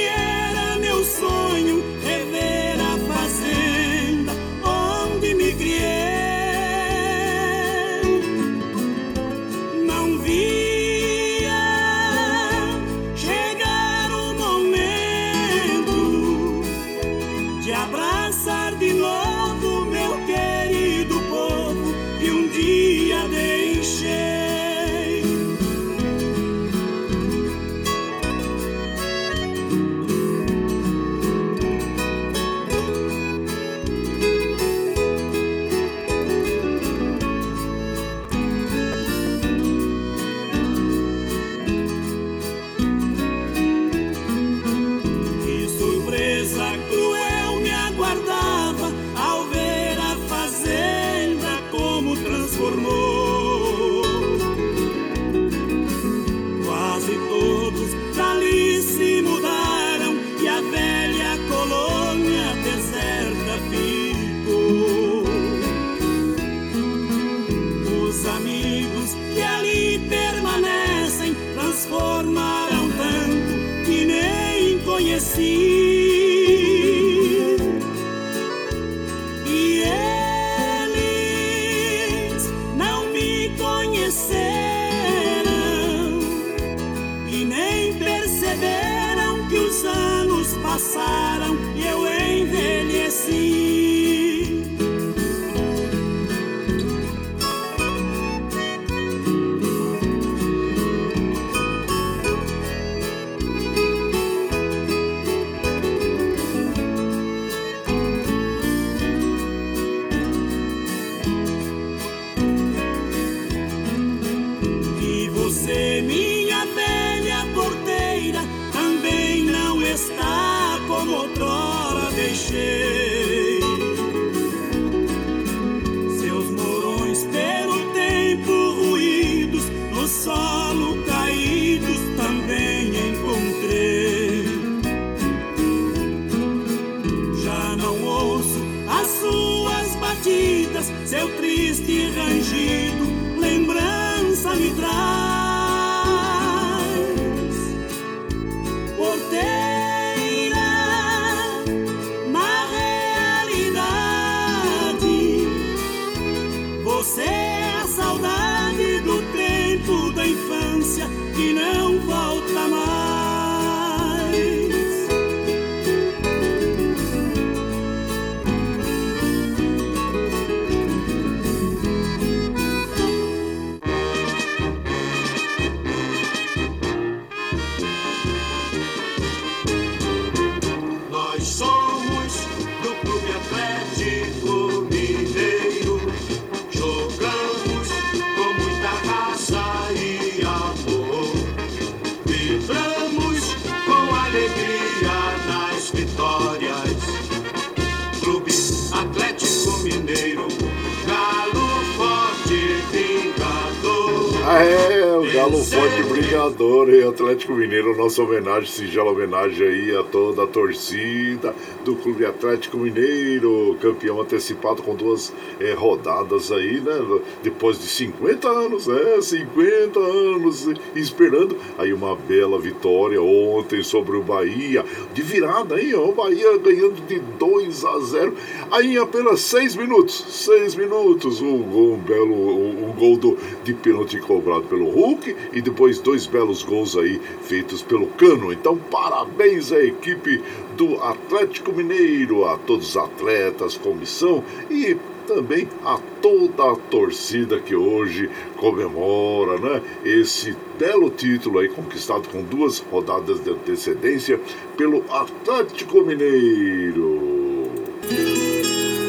Forte Brigador e Atlético Mineiro, nossa homenagem, singela homenagem aí a toda a torcida do Clube Atlético Mineiro, campeão antecipado com duas é, rodadas aí, né? Depois de 50 anos, é, 50 anos esperando aí uma bela vitória ontem sobre o Bahia, de virada aí, ó, o Bahia ganhando de 2 a 0 aí em apenas 6 minutos, 6 minutos, um gol, um belo, um, um gol do, de pênalti cobrado pelo Hulk e depois dois belos gols aí feitos pelo Cano. Então, parabéns à equipe do Atlético Mineiro, a todos os atletas, comissão e também a toda a torcida que hoje comemora né, esse belo título aí conquistado com duas rodadas de antecedência pelo Atlético Mineiro.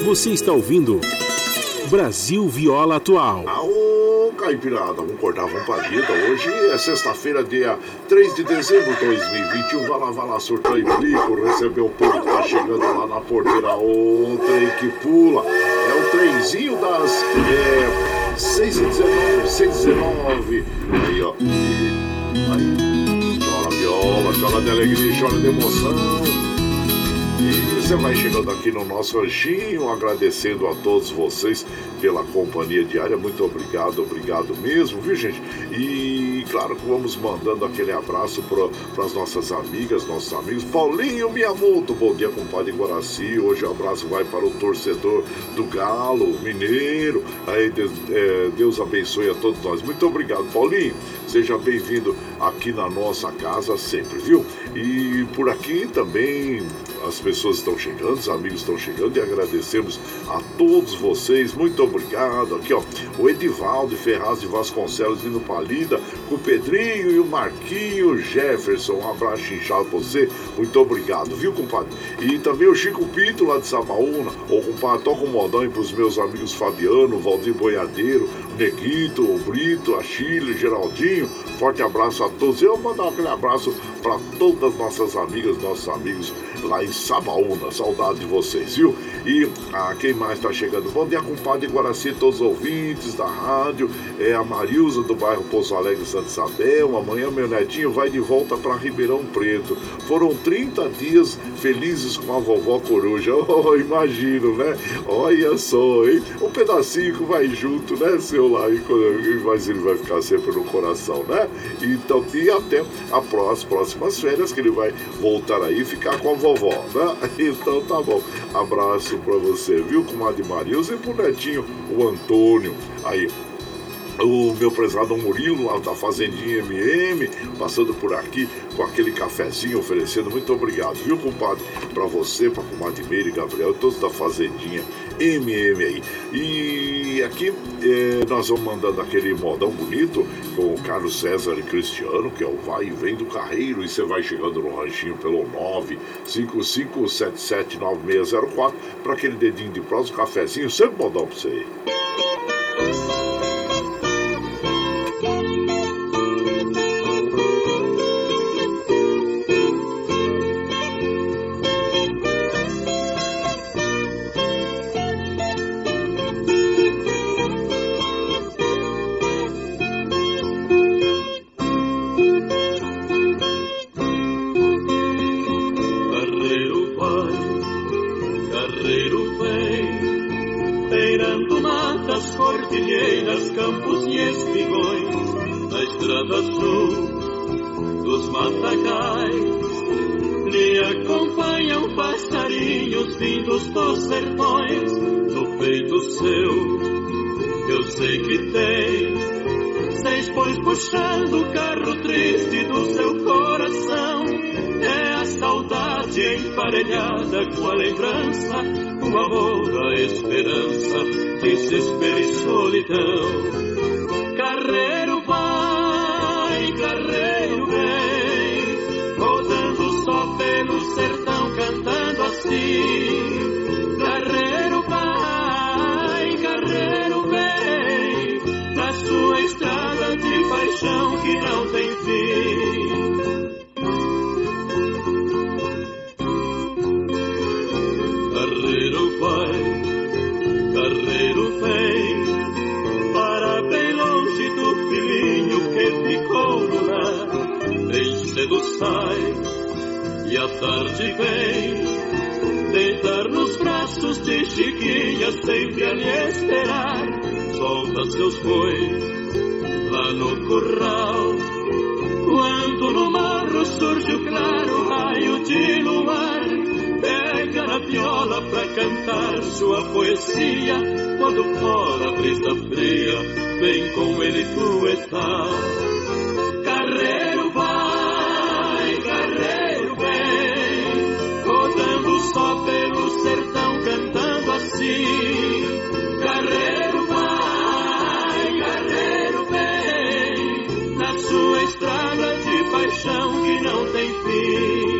Você está ouvindo Brasil Viola Atual. Aô, Caipirada, vamos cortar, vamos pra vida. Hoje é sexta-feira, dia 3 de dezembro de 2021. Vai lá, vai lá, surtou e blico, recebeu o povo que tá chegando lá na porteira. O trem que pula. É o trenzinho das é, 6 e 19, 6 e 19. Aí, ó. Aí. Chora viola, chora de alegria, chora de emoção. E você vai chegando aqui no nosso anjinho, agradecendo a todos vocês pela companhia diária. Muito obrigado, obrigado mesmo, viu gente? E claro que vamos mandando aquele abraço para as nossas amigas, nossos amigos. Paulinho Miyamoto, bom dia, compadre Guaraci. Hoje o abraço vai para o torcedor do Galo, Mineiro. Aí Deus, é, Deus abençoe a todos nós. Muito obrigado, Paulinho. Seja bem-vindo aqui na nossa casa sempre, viu? E por aqui também as pessoas estão chegando, os amigos estão chegando e agradecemos a todos vocês. Muito obrigado. Aqui, ó, o Edivaldo Ferraz de Vasconcelos vindo Palida, com o Pedrinho e o Marquinho Jefferson. Um abraço inchado pra você. Muito obrigado, viu, compadre? E também o Chico Pinto lá de Sabaúna. Ô, compadre, toca um modão aí pros meus amigos Fabiano, Valdir Boiadeiro, Neguito, o Brito, a Chile, Geraldinho. Forte abraço a todos. Eu vou mandar aquele abraço para todas as nossas amigas, nossos amigos lá em Sabaúna. Saudade de vocês, viu? E ah, quem mais está chegando? Bom dia, compadre Guaraci, todos os ouvintes da rádio. É a Marilza do bairro Poço Alegre, Santa Isabel. Amanhã meu netinho vai de volta para Ribeirão Preto. Foram 30 dias felizes com a vovó coruja. Oh, imagino, né? Olha só, hein? Um pedacinho que vai junto, né, seu lá? Mas ele vai ficar sempre no coração, né? Então, e até as próximas férias que ele vai voltar aí e ficar com a vovó, né? Então tá bom. Abraço pra você, viu, comadre Marilza? E pro netinho, o Antônio. Aí, o meu prezado Murilo, lá da Fazendinha MM, passando por aqui com aquele cafezinho oferecendo. Muito obrigado, viu, compadre? Para você, para comadre Meire, Gabriel, todos da Fazendinha MM aí. E aqui é, nós vamos mandando aquele modão bonito com o Carlos César e Cristiano, que é o vai e vem do carreiro. E você vai chegando no ranchinho pelo 955779604 para aquele dedinho de prosa, um cafezinho, sempre modão para você aí. dos sertões no peito seu. Eu sei que tem seis pois puxando o carro triste do seu coração. É a saudade emparelhada com a lembrança, o amor, a esperança, desespero e solidão. No curral. Quando no morro surge o claro raio de luar, pega na viola pra cantar sua poesia. Quando fora a brisa fria, vem com ele tuetar. Carreiro vai, carreiro vem, rodando só pelo sertão, cantando assim. Paixão que não tem fim.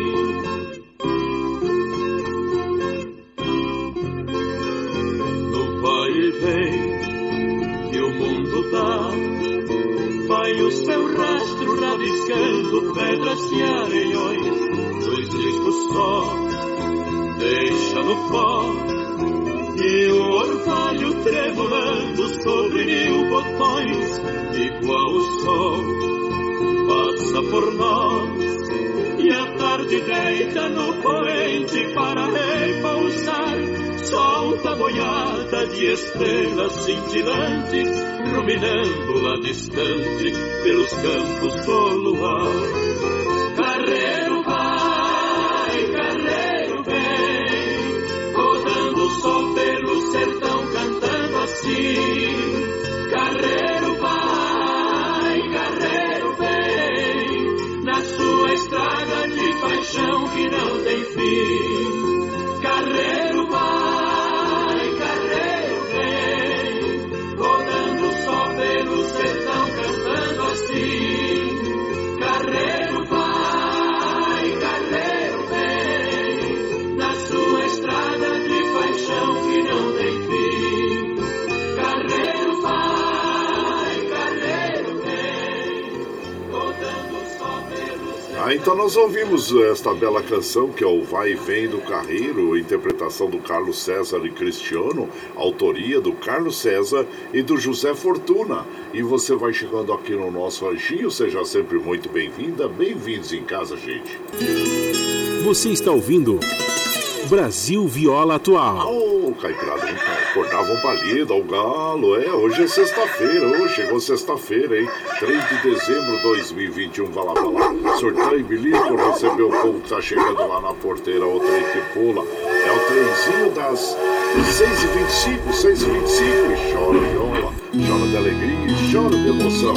No vai e vem que o mundo dá, vai o seu rastro rabiscando pedras e areiões, dois riscos só, deixa no pó. E o orvalho tremulando sobre mil botões, igual o sol, passa por nós. E a tarde deita no poente para repousar, solta boiada de estrelas cintilantes, ruminando lá distante pelos campos do luar. Paixão que não tem fim. Ah, então nós ouvimos esta bela canção que é o Vai e Vem do Carreiro, interpretação do Carlos César e Cristiano, autoria do Carlos César e do José Fortuna. E você vai chegando aqui no nosso ranchinho, seja sempre muito bem-vinda, bem-vindos em casa, gente. Você está ouvindo Brasil Viola Atual. Caipirada, hein, cara? Cortavam palida, o galo, é, hoje é sexta-feira, hoje chegou sexta-feira, hein? 3 de dezembro de 2021, vai lá, vai lá. Sorteio bilico, recebeu o povo que tá chegando lá na porteira, o trem que pula. É o trenzinho das 6h25, 6h25, e chora viola, chora de alegria e chora de emoção.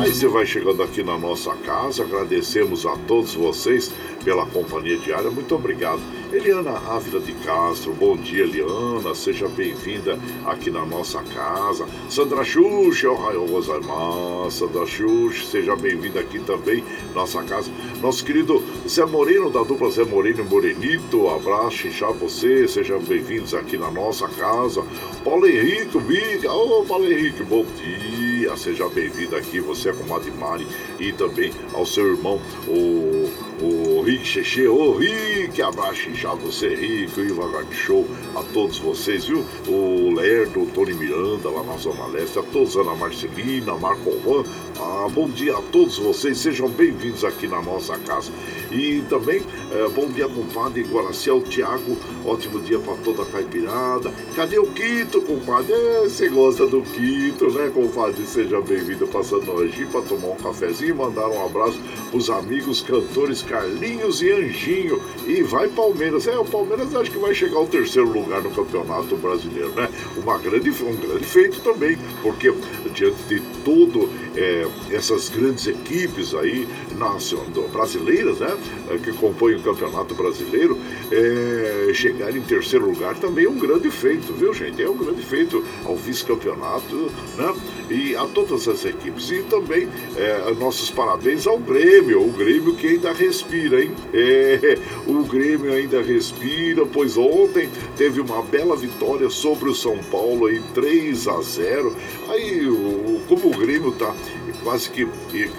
Aí você vai chegando aqui na nossa casa, agradecemos a todos vocês pela companhia diária, muito obrigado. Eliana Ávila de Castro, bom dia Eliana, seja bem-vinda aqui na nossa casa. Sandra Xuxa, ohayou gozaimasu, Sandra Xuxa, seja bem-vinda aqui também, nossa casa. Nosso querido Zé Moreno, da dupla Zé Moreno Morenito, abraço, inchar você, sejam bem-vindos aqui na nossa casa. Paulo Henrique, Miga, ô Paulo Henrique, bom dia, seja bem-vindo aqui, você, a comadre Mari, e também ao seu irmão, o, o Rick Cheche, ô Rick, abraço, inchar você, Rick, o Ivan Show, a todos vocês, viu? O Lerdo, o Tony Miranda, lá na Zona Leste, a todos, Ana Marcelina, Marco Juan, ah, bom dia a todos vocês, sejam bem-vindos aqui na nossa casa. E também, eh, bom dia, compadre Guaraci, o Tiago, ótimo dia para toda a caipirada. Cadê o Quito, compadre? É, Você gosta do Quito, né, compadre? Seja bem-vindo, passando Angi para tomar um cafezinho, mandar um abraço os amigos cantores Carlinhos e Anjinho. E vai Palmeiras. É, o Palmeiras acho que vai chegar ao terceiro lugar no Campeonato Brasileiro, né? Uma grande, um grande feito também, porque diante de todo eh, essas grandes equipes aí nacional, brasileiras, né? eh, Que compõem o Campeonato Brasileiro, eh, chegar em terceiro lugar também é um grande feito, viu, gente? É um grande feito ao vice-campeonato, né? E a todas as equipes. E também eh, nossos parabéns ao Grêmio, o Grêmio que ainda respira, hein? É, o Grêmio ainda respira, pois ontem teve uma bela vitória sobre o São Paulo em 3 a 0. Aí, o- como o Grêmio tá quase que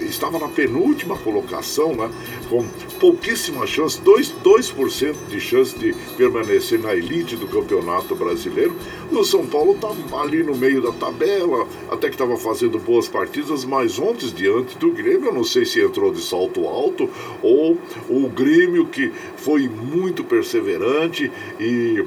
estava na penúltima colocação, né? Com pouquíssima chance, 2%, 2 de chance de permanecer na elite do Campeonato Brasileiro. O São Paulo estava tá ali no meio da tabela, até que estava fazendo boas partidas, mas ontem diante do Grêmio, eu não sei se entrou de salto alto ou o Grêmio que foi muito perseverante e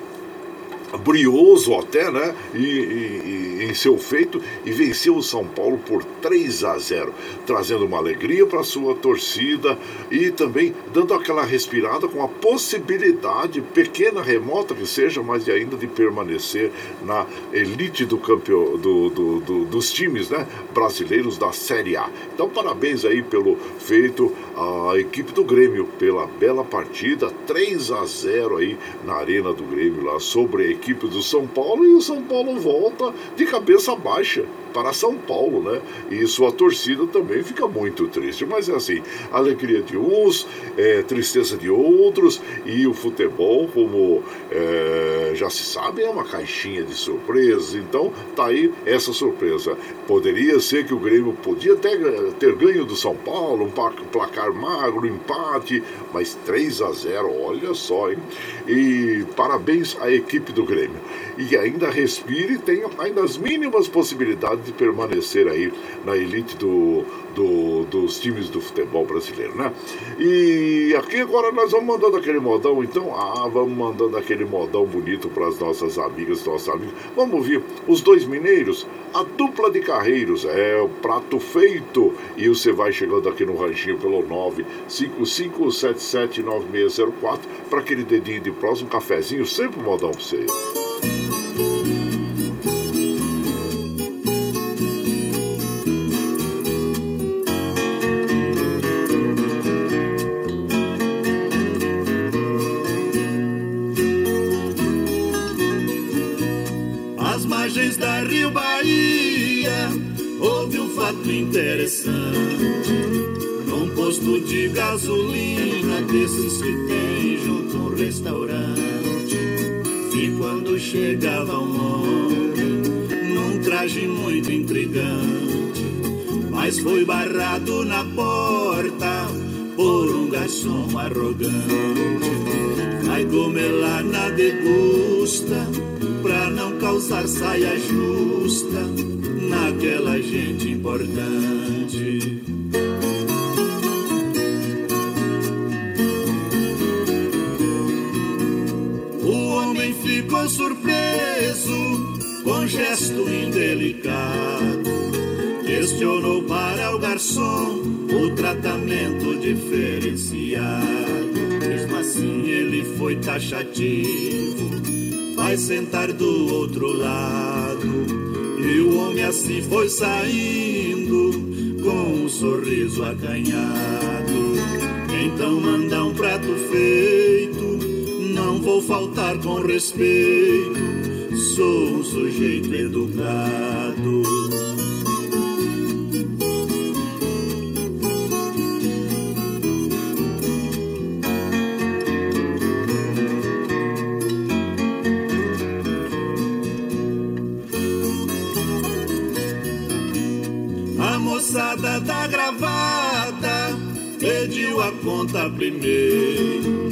brioso até, né? E, e, e, em seu feito e venceu o São Paulo por 3 a 0, trazendo uma alegria para sua torcida e também dando aquela respirada com a possibilidade pequena, remota que seja, mas ainda de permanecer na elite do campeão do, do, do, dos times, né? Brasileiros da Série A. Então parabéns aí pelo feito a equipe do Grêmio pela bela partida, 3 a 0 aí na arena do Grêmio lá sobre a equipe equipe do São Paulo e o São Paulo volta de cabeça baixa para São Paulo, né? E sua torcida também fica muito triste. Mas é assim, alegria de uns, é, tristeza de outros, e o futebol, como é, já se sabe, é uma caixinha de surpresas. Então, tá aí essa surpresa. Poderia ser que o Grêmio podia até ter ganho do São Paulo, um placar magro, empate, mas 3 a 0 olha só, hein? E parabéns à equipe do Grêmio. E ainda respire e tenha ainda as mínimas possibilidades de permanecer aí na elite do, do, dos times do futebol brasileiro, né? E aqui agora nós vamos mandando aquele modão, então, ah, vamos mandando aquele modão bonito para as nossas amigas, nossos amigos. Vamos ouvir os dois mineiros, a dupla de carreiros, é o prato feito. E você vai chegando aqui no ranchinho pelo 955779604 para aquele dedinho de próximo, um cafezinho, sempre um modão para você. Fato interessante. Num posto de gasolina desses que tem junto um restaurante. Vi quando chegava um homem num traje muito intrigante. Mas foi barrado na porta por um garçom arrogante. Vai comer lá na degusta pra não causar saia justa naquela gente importante. O homem ficou surpreso com gesto indelicado. Questionou para o garçom o tratamento diferenciado. Mesmo assim, ele foi taxativo. Vai sentar do outro lado e o homem assim foi saindo com um sorriso acanhado. Então manda um prato feito, não vou faltar com respeito. Sou um sujeito educado. A conta primeiro.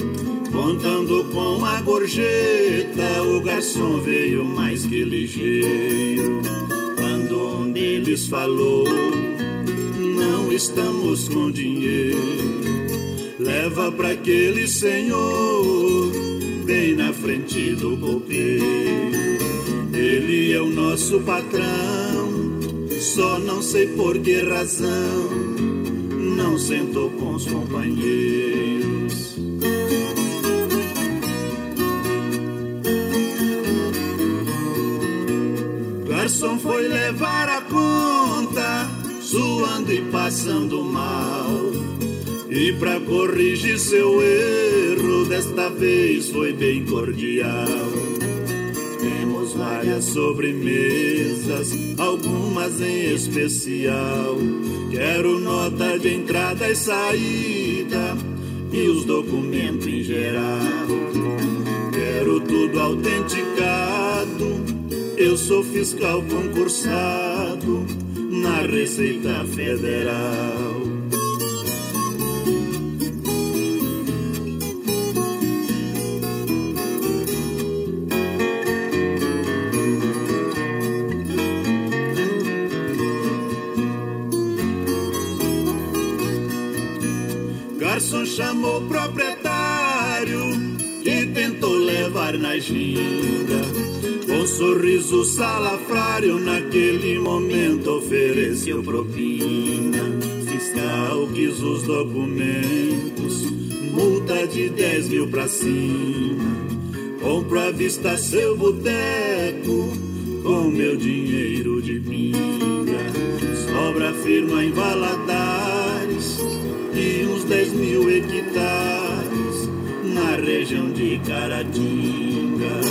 Contando com a gorjeta, o garçom veio mais que ligeiro. Quando um deles falou: Não estamos com dinheiro, leva para aquele senhor, bem na frente do copeiro. Ele é o nosso patrão só não sei por que razão não sentou com os companheiros. Garçom foi levar a conta, suando e passando mal. E pra corrigir seu erro, desta vez foi bem cordial várias sobremesas, algumas em especial. Quero nota de entrada e saída e os documentos em geral. Quero tudo autenticado. Eu sou fiscal concursado, na Receita Federal. Com sorriso salafrário, naquele momento ofereceu propina. Fiscal quis os documentos, multa de 10 mil pra cima. Compro à vista seu boteco, com meu dinheiro de pinga. Sobra firma em Valadares e uns 10 mil hectares na região de Caratinga.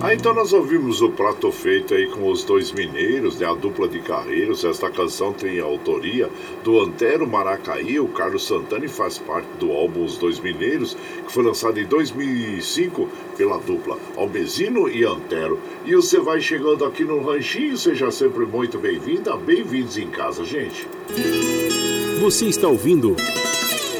Ah, então nós ouvimos o prato feito aí com os dois mineiros, né, a dupla de carreiros. Esta canção tem a autoria do Antero Maracaí, o Carlos Santana, e faz parte do álbum Os Dois Mineiros, que foi lançado em 2005 pela dupla Albezino e Antero. E você vai chegando aqui no Ranchinho, seja sempre muito bem-vinda, bem-vindos em casa, gente. Você está ouvindo.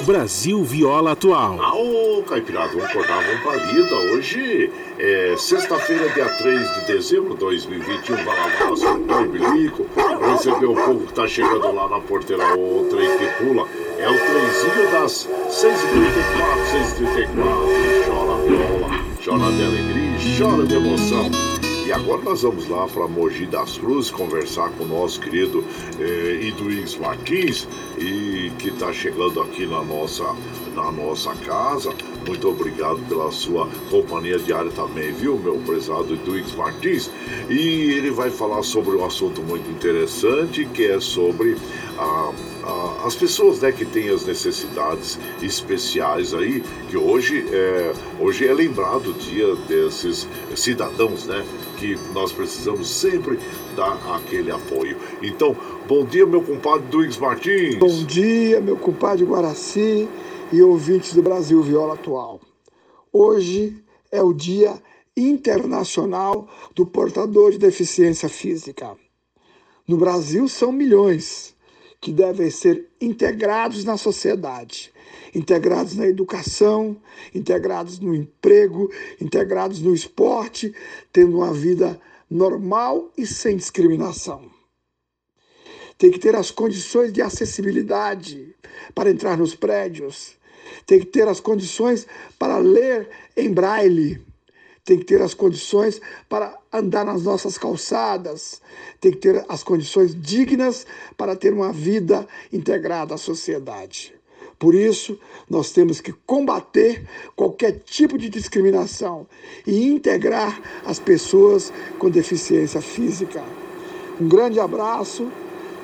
Brasil Viola Atual. Ah, ô Caipirada, vamos acordar, vamos pra lida. Hoje é sexta-feira, dia 3 de dezembro de 2021. Vai lavar o seu bilico, receber o povo que tá chegando lá na porteira, o trem que pula. É o trenzinho das 6h34, 6h34. Chora viola, chora de alegria, chora de emoção. E agora nós vamos lá para Mogi das Cruzes conversar com o nosso querido eh, Martins, e que está chegando aqui na nossa, na nossa casa. Muito obrigado pela sua companhia diária também, viu, meu prezado Iduígues Martins? E ele vai falar sobre um assunto muito interessante, que é sobre a as pessoas né, que têm as necessidades especiais aí, que hoje é, hoje é lembrado o dia desses cidadãos, né? Que nós precisamos sempre dar aquele apoio. Então, bom dia, meu compadre Duígues Martins. Bom dia, meu compadre Guaraci e ouvintes do Brasil Viola Atual. Hoje é o Dia Internacional do Portador de Deficiência Física. No Brasil são milhões que devem ser integrados na sociedade, integrados na educação, integrados no emprego, integrados no esporte, tendo uma vida normal e sem discriminação. Tem que ter as condições de acessibilidade para entrar nos prédios, tem que ter as condições para ler em braille, tem que ter as condições para andar nas nossas calçadas, tem que ter as condições dignas para ter uma vida integrada à sociedade. Por isso, nós temos que combater qualquer tipo de discriminação e integrar as pessoas com deficiência física. Um grande abraço,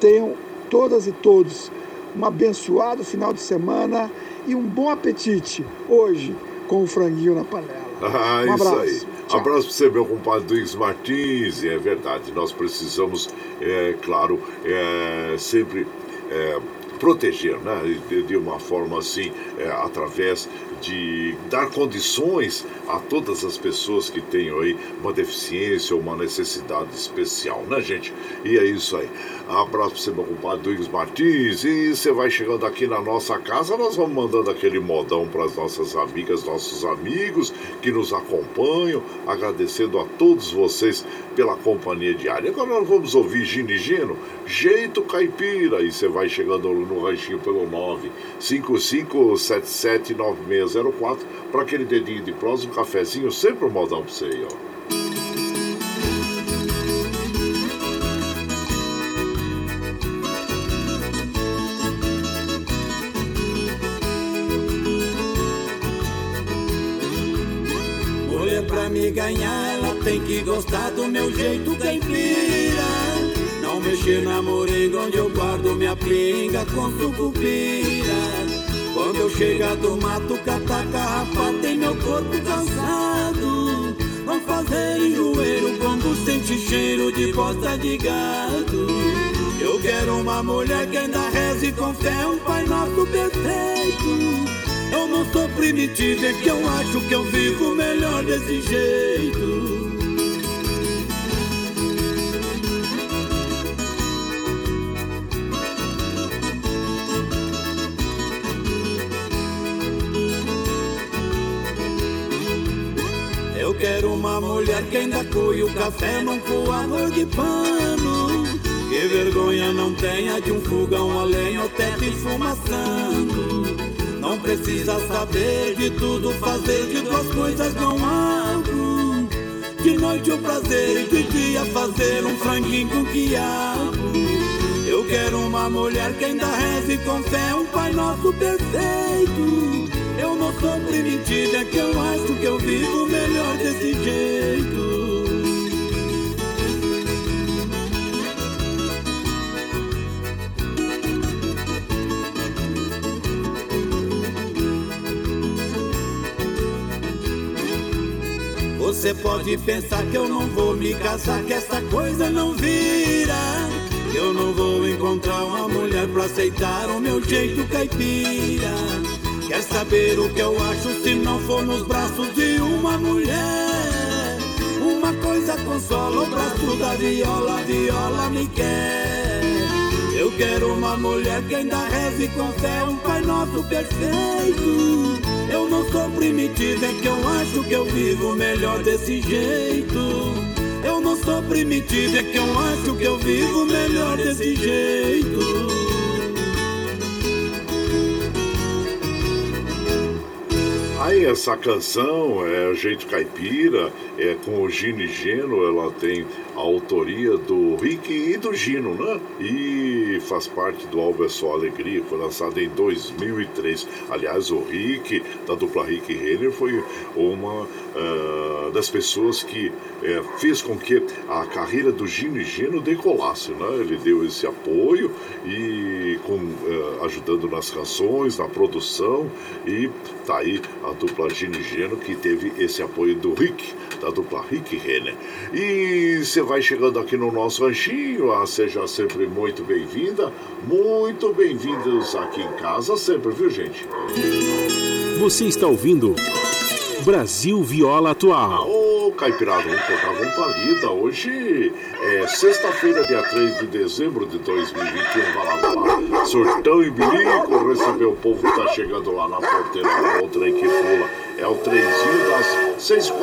tenham todas e todos um abençoado final de semana e um bom apetite hoje com o franguinho na panela. Ah, um isso aí. Tchau. Abraço para você, meu compadre Luiz Martins. É verdade, nós precisamos, é, claro, é, sempre é, proteger, né? De, de, uma forma assim, é, através de dar condições a todas as pessoas que tenham aí uma deficiência ou uma necessidade especial, né, gente? E é isso aí. Abraço para você, meu compadre Duígues Martins. E você vai chegando aqui na nossa casa, nós vamos mandando aquele modão para as nossas amigas, nossos amigos que nos acompanham, agradecendo a todos vocês pela companhia diária. Agora nós vamos ouvir Gini Gino, Jeito Caipira. E você vai chegando no ranchinho pelo 955779604 para aquele dedinho de prosa, um cafezinho, sempre um modão para você aí, ó. me ganhar, tem que gostar do meu jeito caipira. Não mexer na moringa onde eu guardo minha pinga com sucupira. Quando eu chegar do mato, catar carrapato em meu corpo cansado. Vão fazer enjoeiro quando sente cheiro de bosta de gado. Eu quero uma mulher que ainda reze com fé um Pai Nosso perfeito. Eu não sou primitivo, é que eu acho que eu vivo melhor desse jeito. Mulher que ainda coe o café num coador de pano. Que vergonha não tenha de um fogão a lenha ou teto esfumaçando. Não precisa saber de tudo, fazer de duas coisas não algo. De noite o prazer e de dia fazer um franguinho com quiabo. Eu quero uma mulher que ainda reze com fé um Pai Nosso perfeito. Primitiva, é que eu acho que eu vivo melhor desse jeito. Você pode pensar que eu não vou me casar, que essa coisa não vira. Eu não vou encontrar uma mulher pra aceitar o meu jeito caipira. Quer saber o que eu acho se não for nos braços de uma mulher? Uma coisa consola o braço da viola, viola me quer. Eu quero uma mulher que ainda reze com fé um Pai Nosso perfeito. Eu não sou primitivo, é que eu acho que eu vivo melhor desse jeito. Eu não sou primitivo, é que eu acho que eu vivo melhor desse jeito. Aí essa canção é jeito caipira, é com o Gino e Geno, ela tem a autoria do Rick e do Gino, né? E faz parte do Alba é Só Alegria, foi lançado em 2003. Aliás, o Rick, da dupla Rick Renner, foi uma uh, das pessoas que uh, fez com que a carreira do Gino e Gino decolasse, né? Ele deu esse apoio e com, uh, ajudando nas canções, na produção e tá aí a dupla Gino e Geno que teve esse apoio do Rick, da dupla Rick Renner. E você vai chegando aqui no nosso ranchinho, ah, seja sempre muito bem-vinda, muito bem-vindos aqui em casa sempre, viu gente? Você está ouvindo Brasil Viola Atual. Ô, oh, Caipirada, vamos tocar, vamos palida. Hoje é sexta-feira, dia 3 de dezembro de 2021. Vai lá, vai lá. Surtão e bilico, receber o povo que tá chegando lá na porteira, o trem que pula. É o trenzinho das 6h40,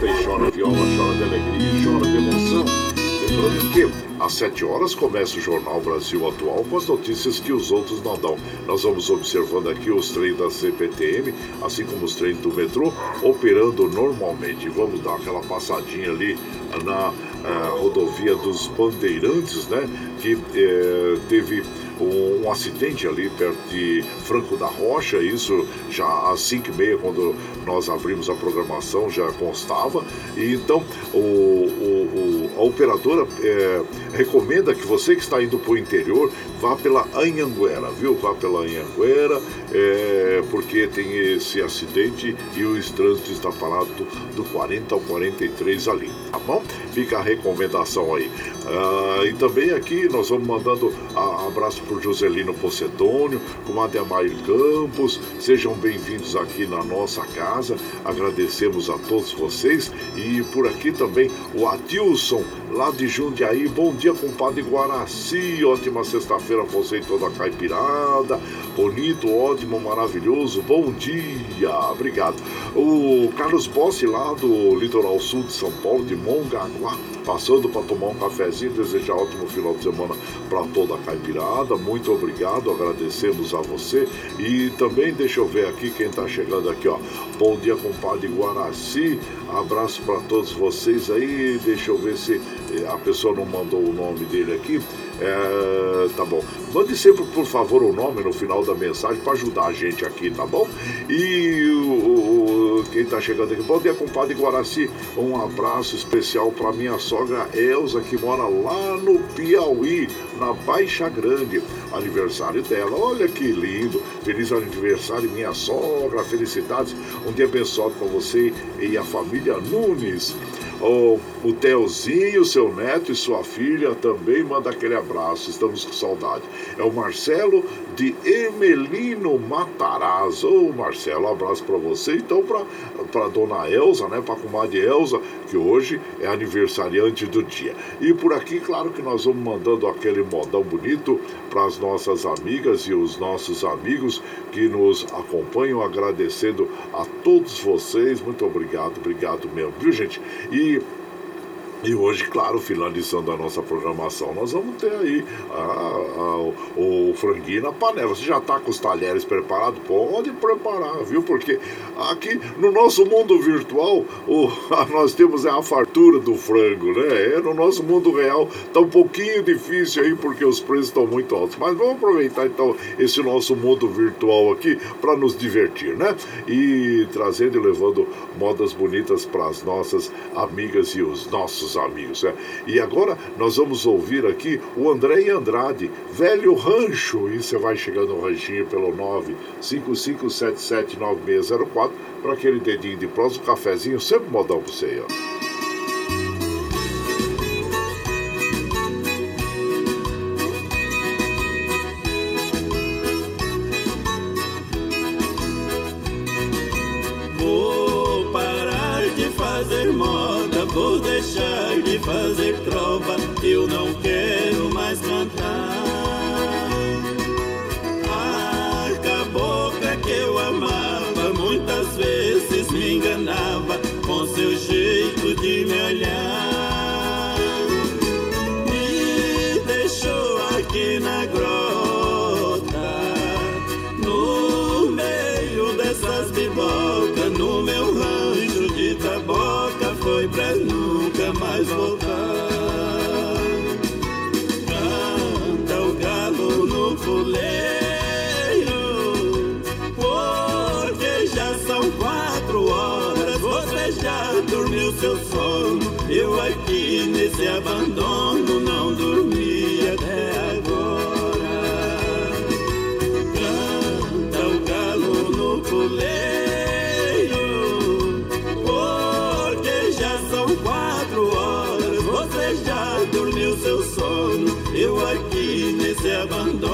6h40. E chora viola, chora de alegria, chora de emoção. Lembrando que às 7 horas começa o Jornal Brasil Atual com as notícias que os outros não dão. Nós vamos observando aqui os trens da CPTM, assim como os trens do metrô, operando normalmente. Vamos dar aquela passadinha ali na uh, rodovia dos Bandeirantes, né? Que uh, teve um, acidente ali perto de Franco da Rocha, isso já às 5 e meia, quando nós abrimos a programação, já constava. E então o, o, o a operadora é, recomenda que você que está indo para o interior vá pela Anhanguera, viu? Vá pela Anhanguera, é, porque tem esse acidente e o trânsito está parado do 40 ao 43 ali, tá bom? Fica a recomendação aí. Ah, e também aqui nós vamos mandando a, abraço para o Joselino Pocedônio, com Ademair Campos, sejam bem-vindos aqui na nossa casa, agradecemos a todos vocês e por aqui também o Adilson, lá de Jundiaí, bom dia compadre Guaraci, ótima sexta-feira você e toda a caipirada, bonito, ótimo, maravilhoso, bom dia, obrigado. O Carlos Bossi lá do litoral sul de São Paulo, de Mongaguá, passando para tomar um cafezinho, desejar ótimo final de semana para toda a caipirada, muito obrigado, agradecemos a você. E também deixa eu ver aqui quem está chegando aqui, ó, bom dia compadre Guaraci, abraço para todos vocês aí, deixa eu ver se a pessoa não mandou o nome dele aqui. É, tá bom. Mande sempre, por favor, o nome no final da mensagem para ajudar a gente aqui, tá bom? E o, o quem tá chegando aqui, bom dia, compadre Guaraci. Um abraço especial para minha sogra Elza, que mora lá no Piauí, na Baixa Grande. Aniversário dela, olha que lindo. Feliz aniversário, minha sogra. Felicidades. Um dia abençoado para você e a família Nunes. O, o Teozinho, seu neto e sua filha também manda aquele abraço. Estamos com saudade. É o Marcelo de Emelino Matarazzo. Ô, Marcelo, um abraço para você. Então, para dona Elza, né? Para a comadre Elza, que hoje é aniversariante do dia. E por aqui, claro que nós vamos mandando aquele modão bonito para as nossas amigas e os nossos amigos que nos acompanham, agradecendo a todos vocês. Muito obrigado, obrigado mesmo, viu, gente? E e hoje, claro, finalizando a nossa programação, nós vamos ter aí a, a, o, o franguinho na panela. Você já está com os talheres preparados? Pode preparar, viu? Porque aqui no nosso mundo virtual, o, a, nós temos a fartura do frango, né? É, no nosso mundo real está um pouquinho difícil aí porque os preços estão muito altos. Mas vamos aproveitar então esse nosso mundo virtual aqui para nos divertir, né? E trazendo e levando modas bonitas para as nossas amigas e os nossos nossos amigos. Né? E agora nós vamos ouvir aqui o André Andrade, Velho Rancho. E você vai chegando no ranchinho pelo 955779604 para aquele dedinho de prosa, um cafezinho, sempre modão para você aí, ó. Nesse abandono não dormi até agora. Canta o galo no puleiro, porque já são quatro horas. Você já dormiu seu sono. Eu aqui nesse abandono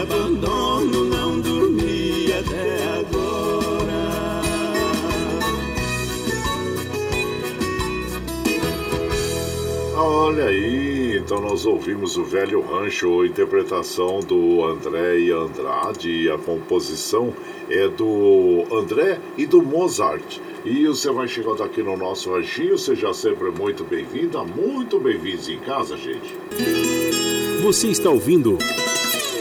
abandono não dormi até agora. Olha aí, então nós ouvimos o Velho Rancho, a interpretação do André e Andrade, a composição é do André e do Mozart. E você vai chegando aqui no nosso ranchinho, seja sempre muito bem-vinda, muito bem-vindos em casa, gente. Você está ouvindo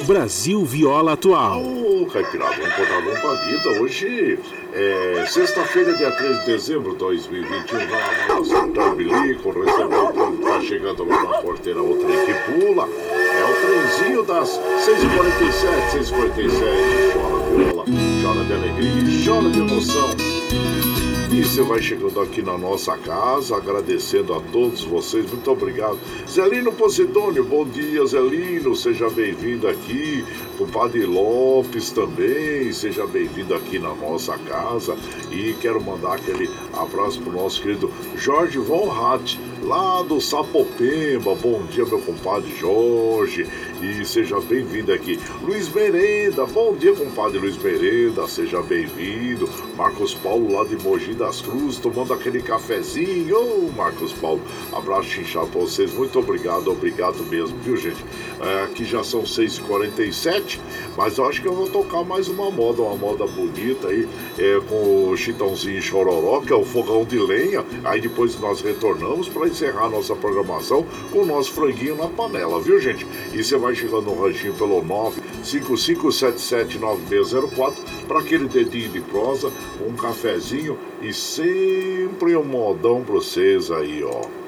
Brasil Viola Atual. Ô, Caipirada, vamos botar vamos pra vida. Hoje é sexta-feira, dia 3 de dezembro de 2021. Vai lá, vai bilico, recebeu tá chegando lá na porteira, o trem que pula. É o trenzinho das 6h47, 6h47. Chora viola, chora de alegria, chora de emoção. E você vai chegando aqui na nossa casa, agradecendo a todos vocês. Muito obrigado. Zelino Posidônio, bom dia, Zelino. Seja bem-vindo aqui. O Padre Lopes também, seja bem-vindo aqui na nossa casa. E quero mandar aquele abraço para o nosso querido Jorge Von Hatt, lá do Sapopemba. Bom dia, meu compadre Jorge. E seja bem-vindo aqui. Luiz Merenda, bom dia, compadre Luiz Merenda. Seja bem-vindo. Marcos Paulo, lá de Mogi das Cruzes, tomando aquele cafezinho. Ô, Marcos Paulo, abraço inchado para vocês. Muito obrigado, obrigado mesmo, viu, gente? É, aqui já são 6h47, mas eu acho que eu vou tocar mais uma moda, uma moda bonita aí, é, com o Chitãozinho Chororó, que é o fogão de lenha. Aí depois nós retornamos para encerrar nossa programação com o nosso franguinho na panela, viu, gente? E você vai chegando no ranchinho pelo 955779604 para aquele dedinho de prosa, um cafezinho e sempre um modão para vocês aí, ó.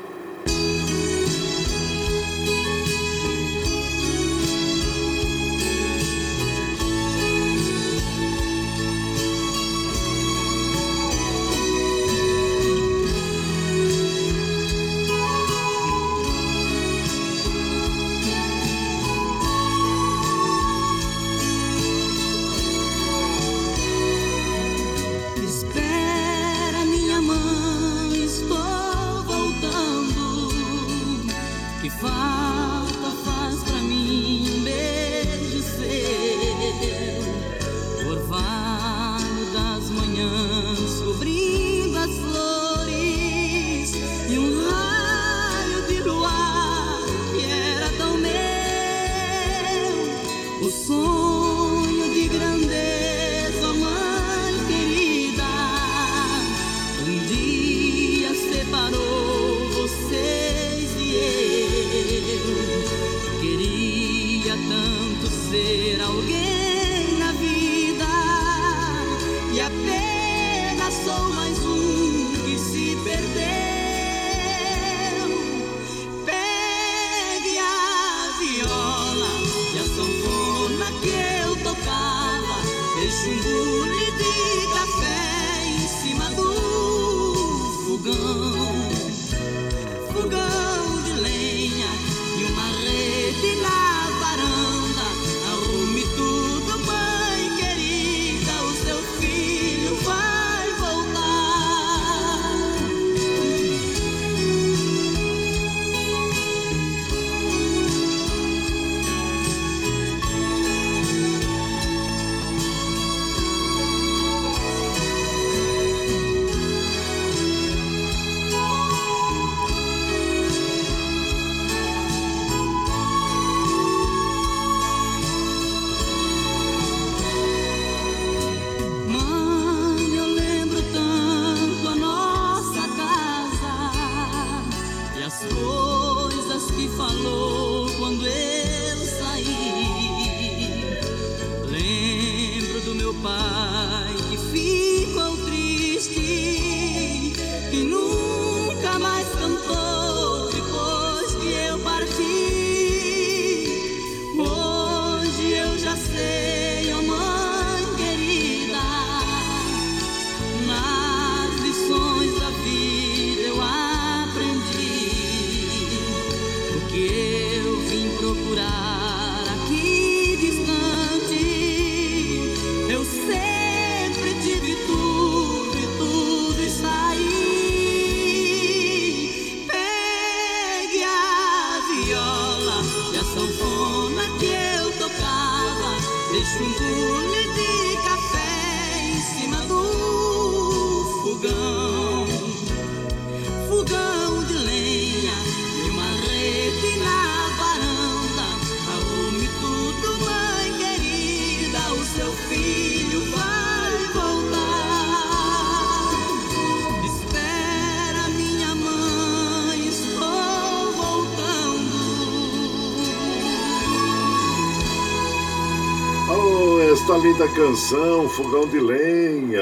Canção, fogão de lenha,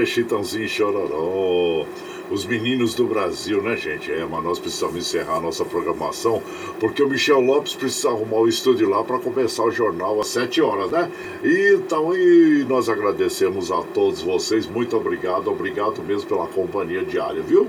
é, Chitãozinho Chororó. os meninos do Brasil, né, gente? É, mas nós precisamos encerrar a nossa programação, porque o Michel Lopes precisa arrumar o estúdio lá para começar o jornal às 7 horas, né? E, então, e nós agradecemos a todos vocês, muito obrigado, obrigado mesmo pela companhia diária, viu?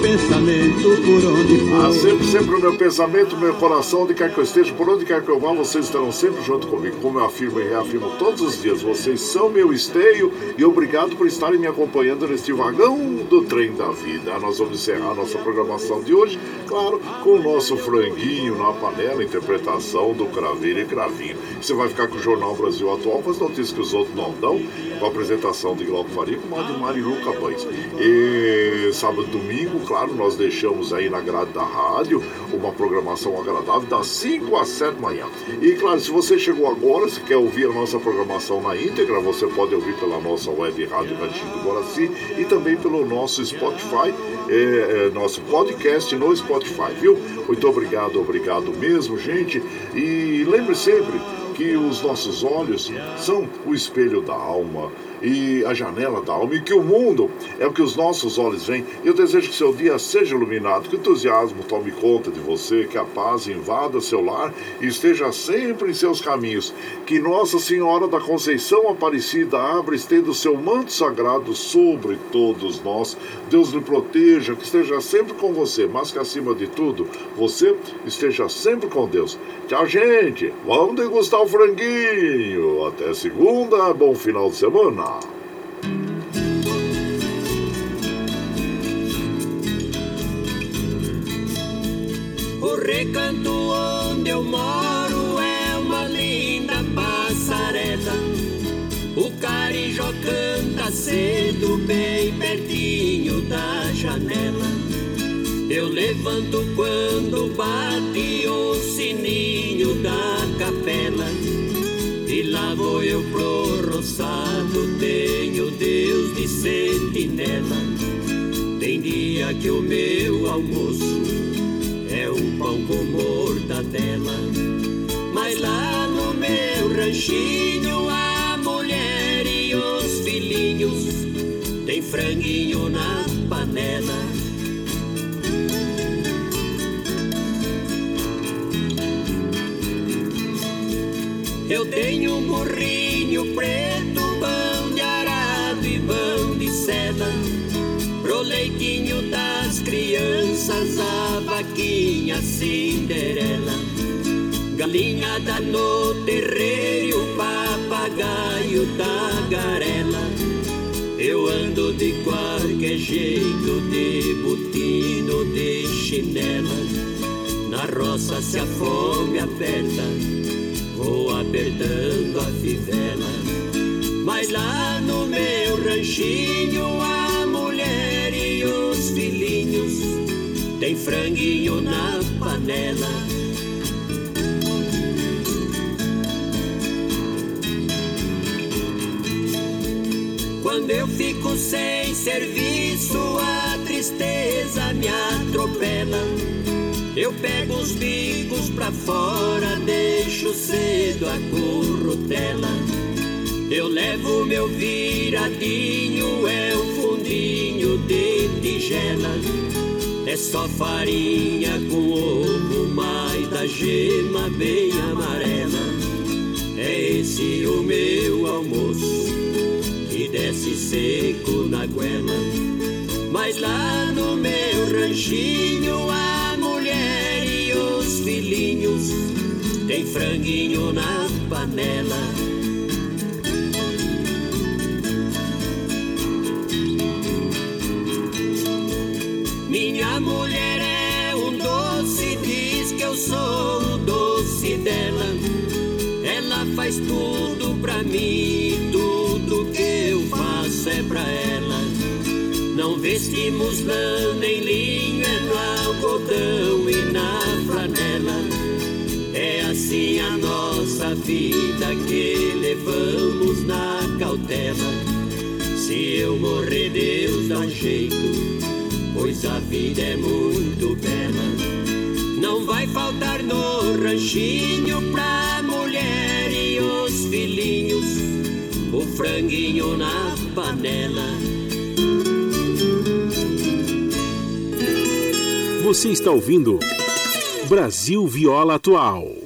Pensamento por onde for. Ah, sempre, sempre no meu pensamento, meu coração, onde quer que eu esteja, por onde quer que eu vá, vocês estarão sempre junto comigo. Como eu afirmo e reafirmo todos os dias, vocês são meu esteio e obrigado por estarem me acompanhando neste vagão do trem da vida. Nós vamos encerrar nossa programação de hoje, claro, com o nosso franguinho na panela, interpretação do Craveiro e Cravinho. Você vai ficar com o Jornal Brasil Atual, com as notícias que os outros não dão, com a apresentação de Glauco Faria, com a de Marilu Capães. E sábado e domingo, claro, nós deixamos aí na grade da rádio uma programação agradável das 5 às 7 da manhã. E claro, se você chegou agora, se quer ouvir a nossa programação na íntegra, você pode ouvir pela nossa web rádio Ranchinho do Guaraci e também pelo nosso Spotify, é, é, nosso podcast no Spotify, viu? Muito obrigado, obrigado mesmo, gente. E lembre sempre que os nossos olhos são o espelho da alma e a janela da alma, e que o mundo é o que os nossos olhos veem. Eu desejo que seu dia seja iluminado, que o entusiasmo tome conta de você, que a paz invada seu lar e esteja sempre em seus caminhos. Que Nossa Senhora da Conceição Aparecida abra estenda o seu manto sagrado sobre todos nós. Deus lhe proteja, que esteja sempre com você, mas que acima de tudo, você esteja sempre com Deus. Tchau, gente. Vamos degustar o franguinho. Até segunda. Bom final de semana. O recanto onde eu moro é uma linda passarela. O carijó canta cedo, bem pertinho da janela. Eu levanto quando bate o sininho da capela. E lá vou eu pro roçado, tenho Deus de sentinela. Tem dia que o meu almoço é um pão com mortadela. Mas lá no meu ranchinho a mulher e os filhinhos tem franguinho na panela. Eu tenho um burrinho preto, pão de arado e pão de seda. Pro leitinho das crianças, a vaquinha Cinderela. Galinha da no terreiro, papagaio da garela. Eu ando de qualquer jeito, de botino, de chinela. Na roça se a fome aperta vou apertando a fivela. Mas lá no meu ranchinho, a mulher e os filhinhos tem franguinho na panela. Quando eu fico sem serviço, a tristeza me atropela. Eu pego os bicos pra fora, deixo cedo a currutela. Eu levo meu viradinho, é o fundinho de tigela. É só farinha com ovo, mais da gema bem amarela. É esse o meu almoço, que desce seco na goela. Mas lá no meu ranchinho, tem franguinho na panela. Minha mulher é um doce, diz que eu sou o doce dela. Ela faz tudo pra mim, tudo que eu faço é pra ela. Não vestimos lã nem linho, é no algodão vida que levamos na cautela. Se eu morrer, Deus dá jeito, pois a vida é muito bela. Não vai faltar no ranchinho pra mulher e os filhinhos, o franguinho na panela. Você está ouvindo Brasil Viola Atual.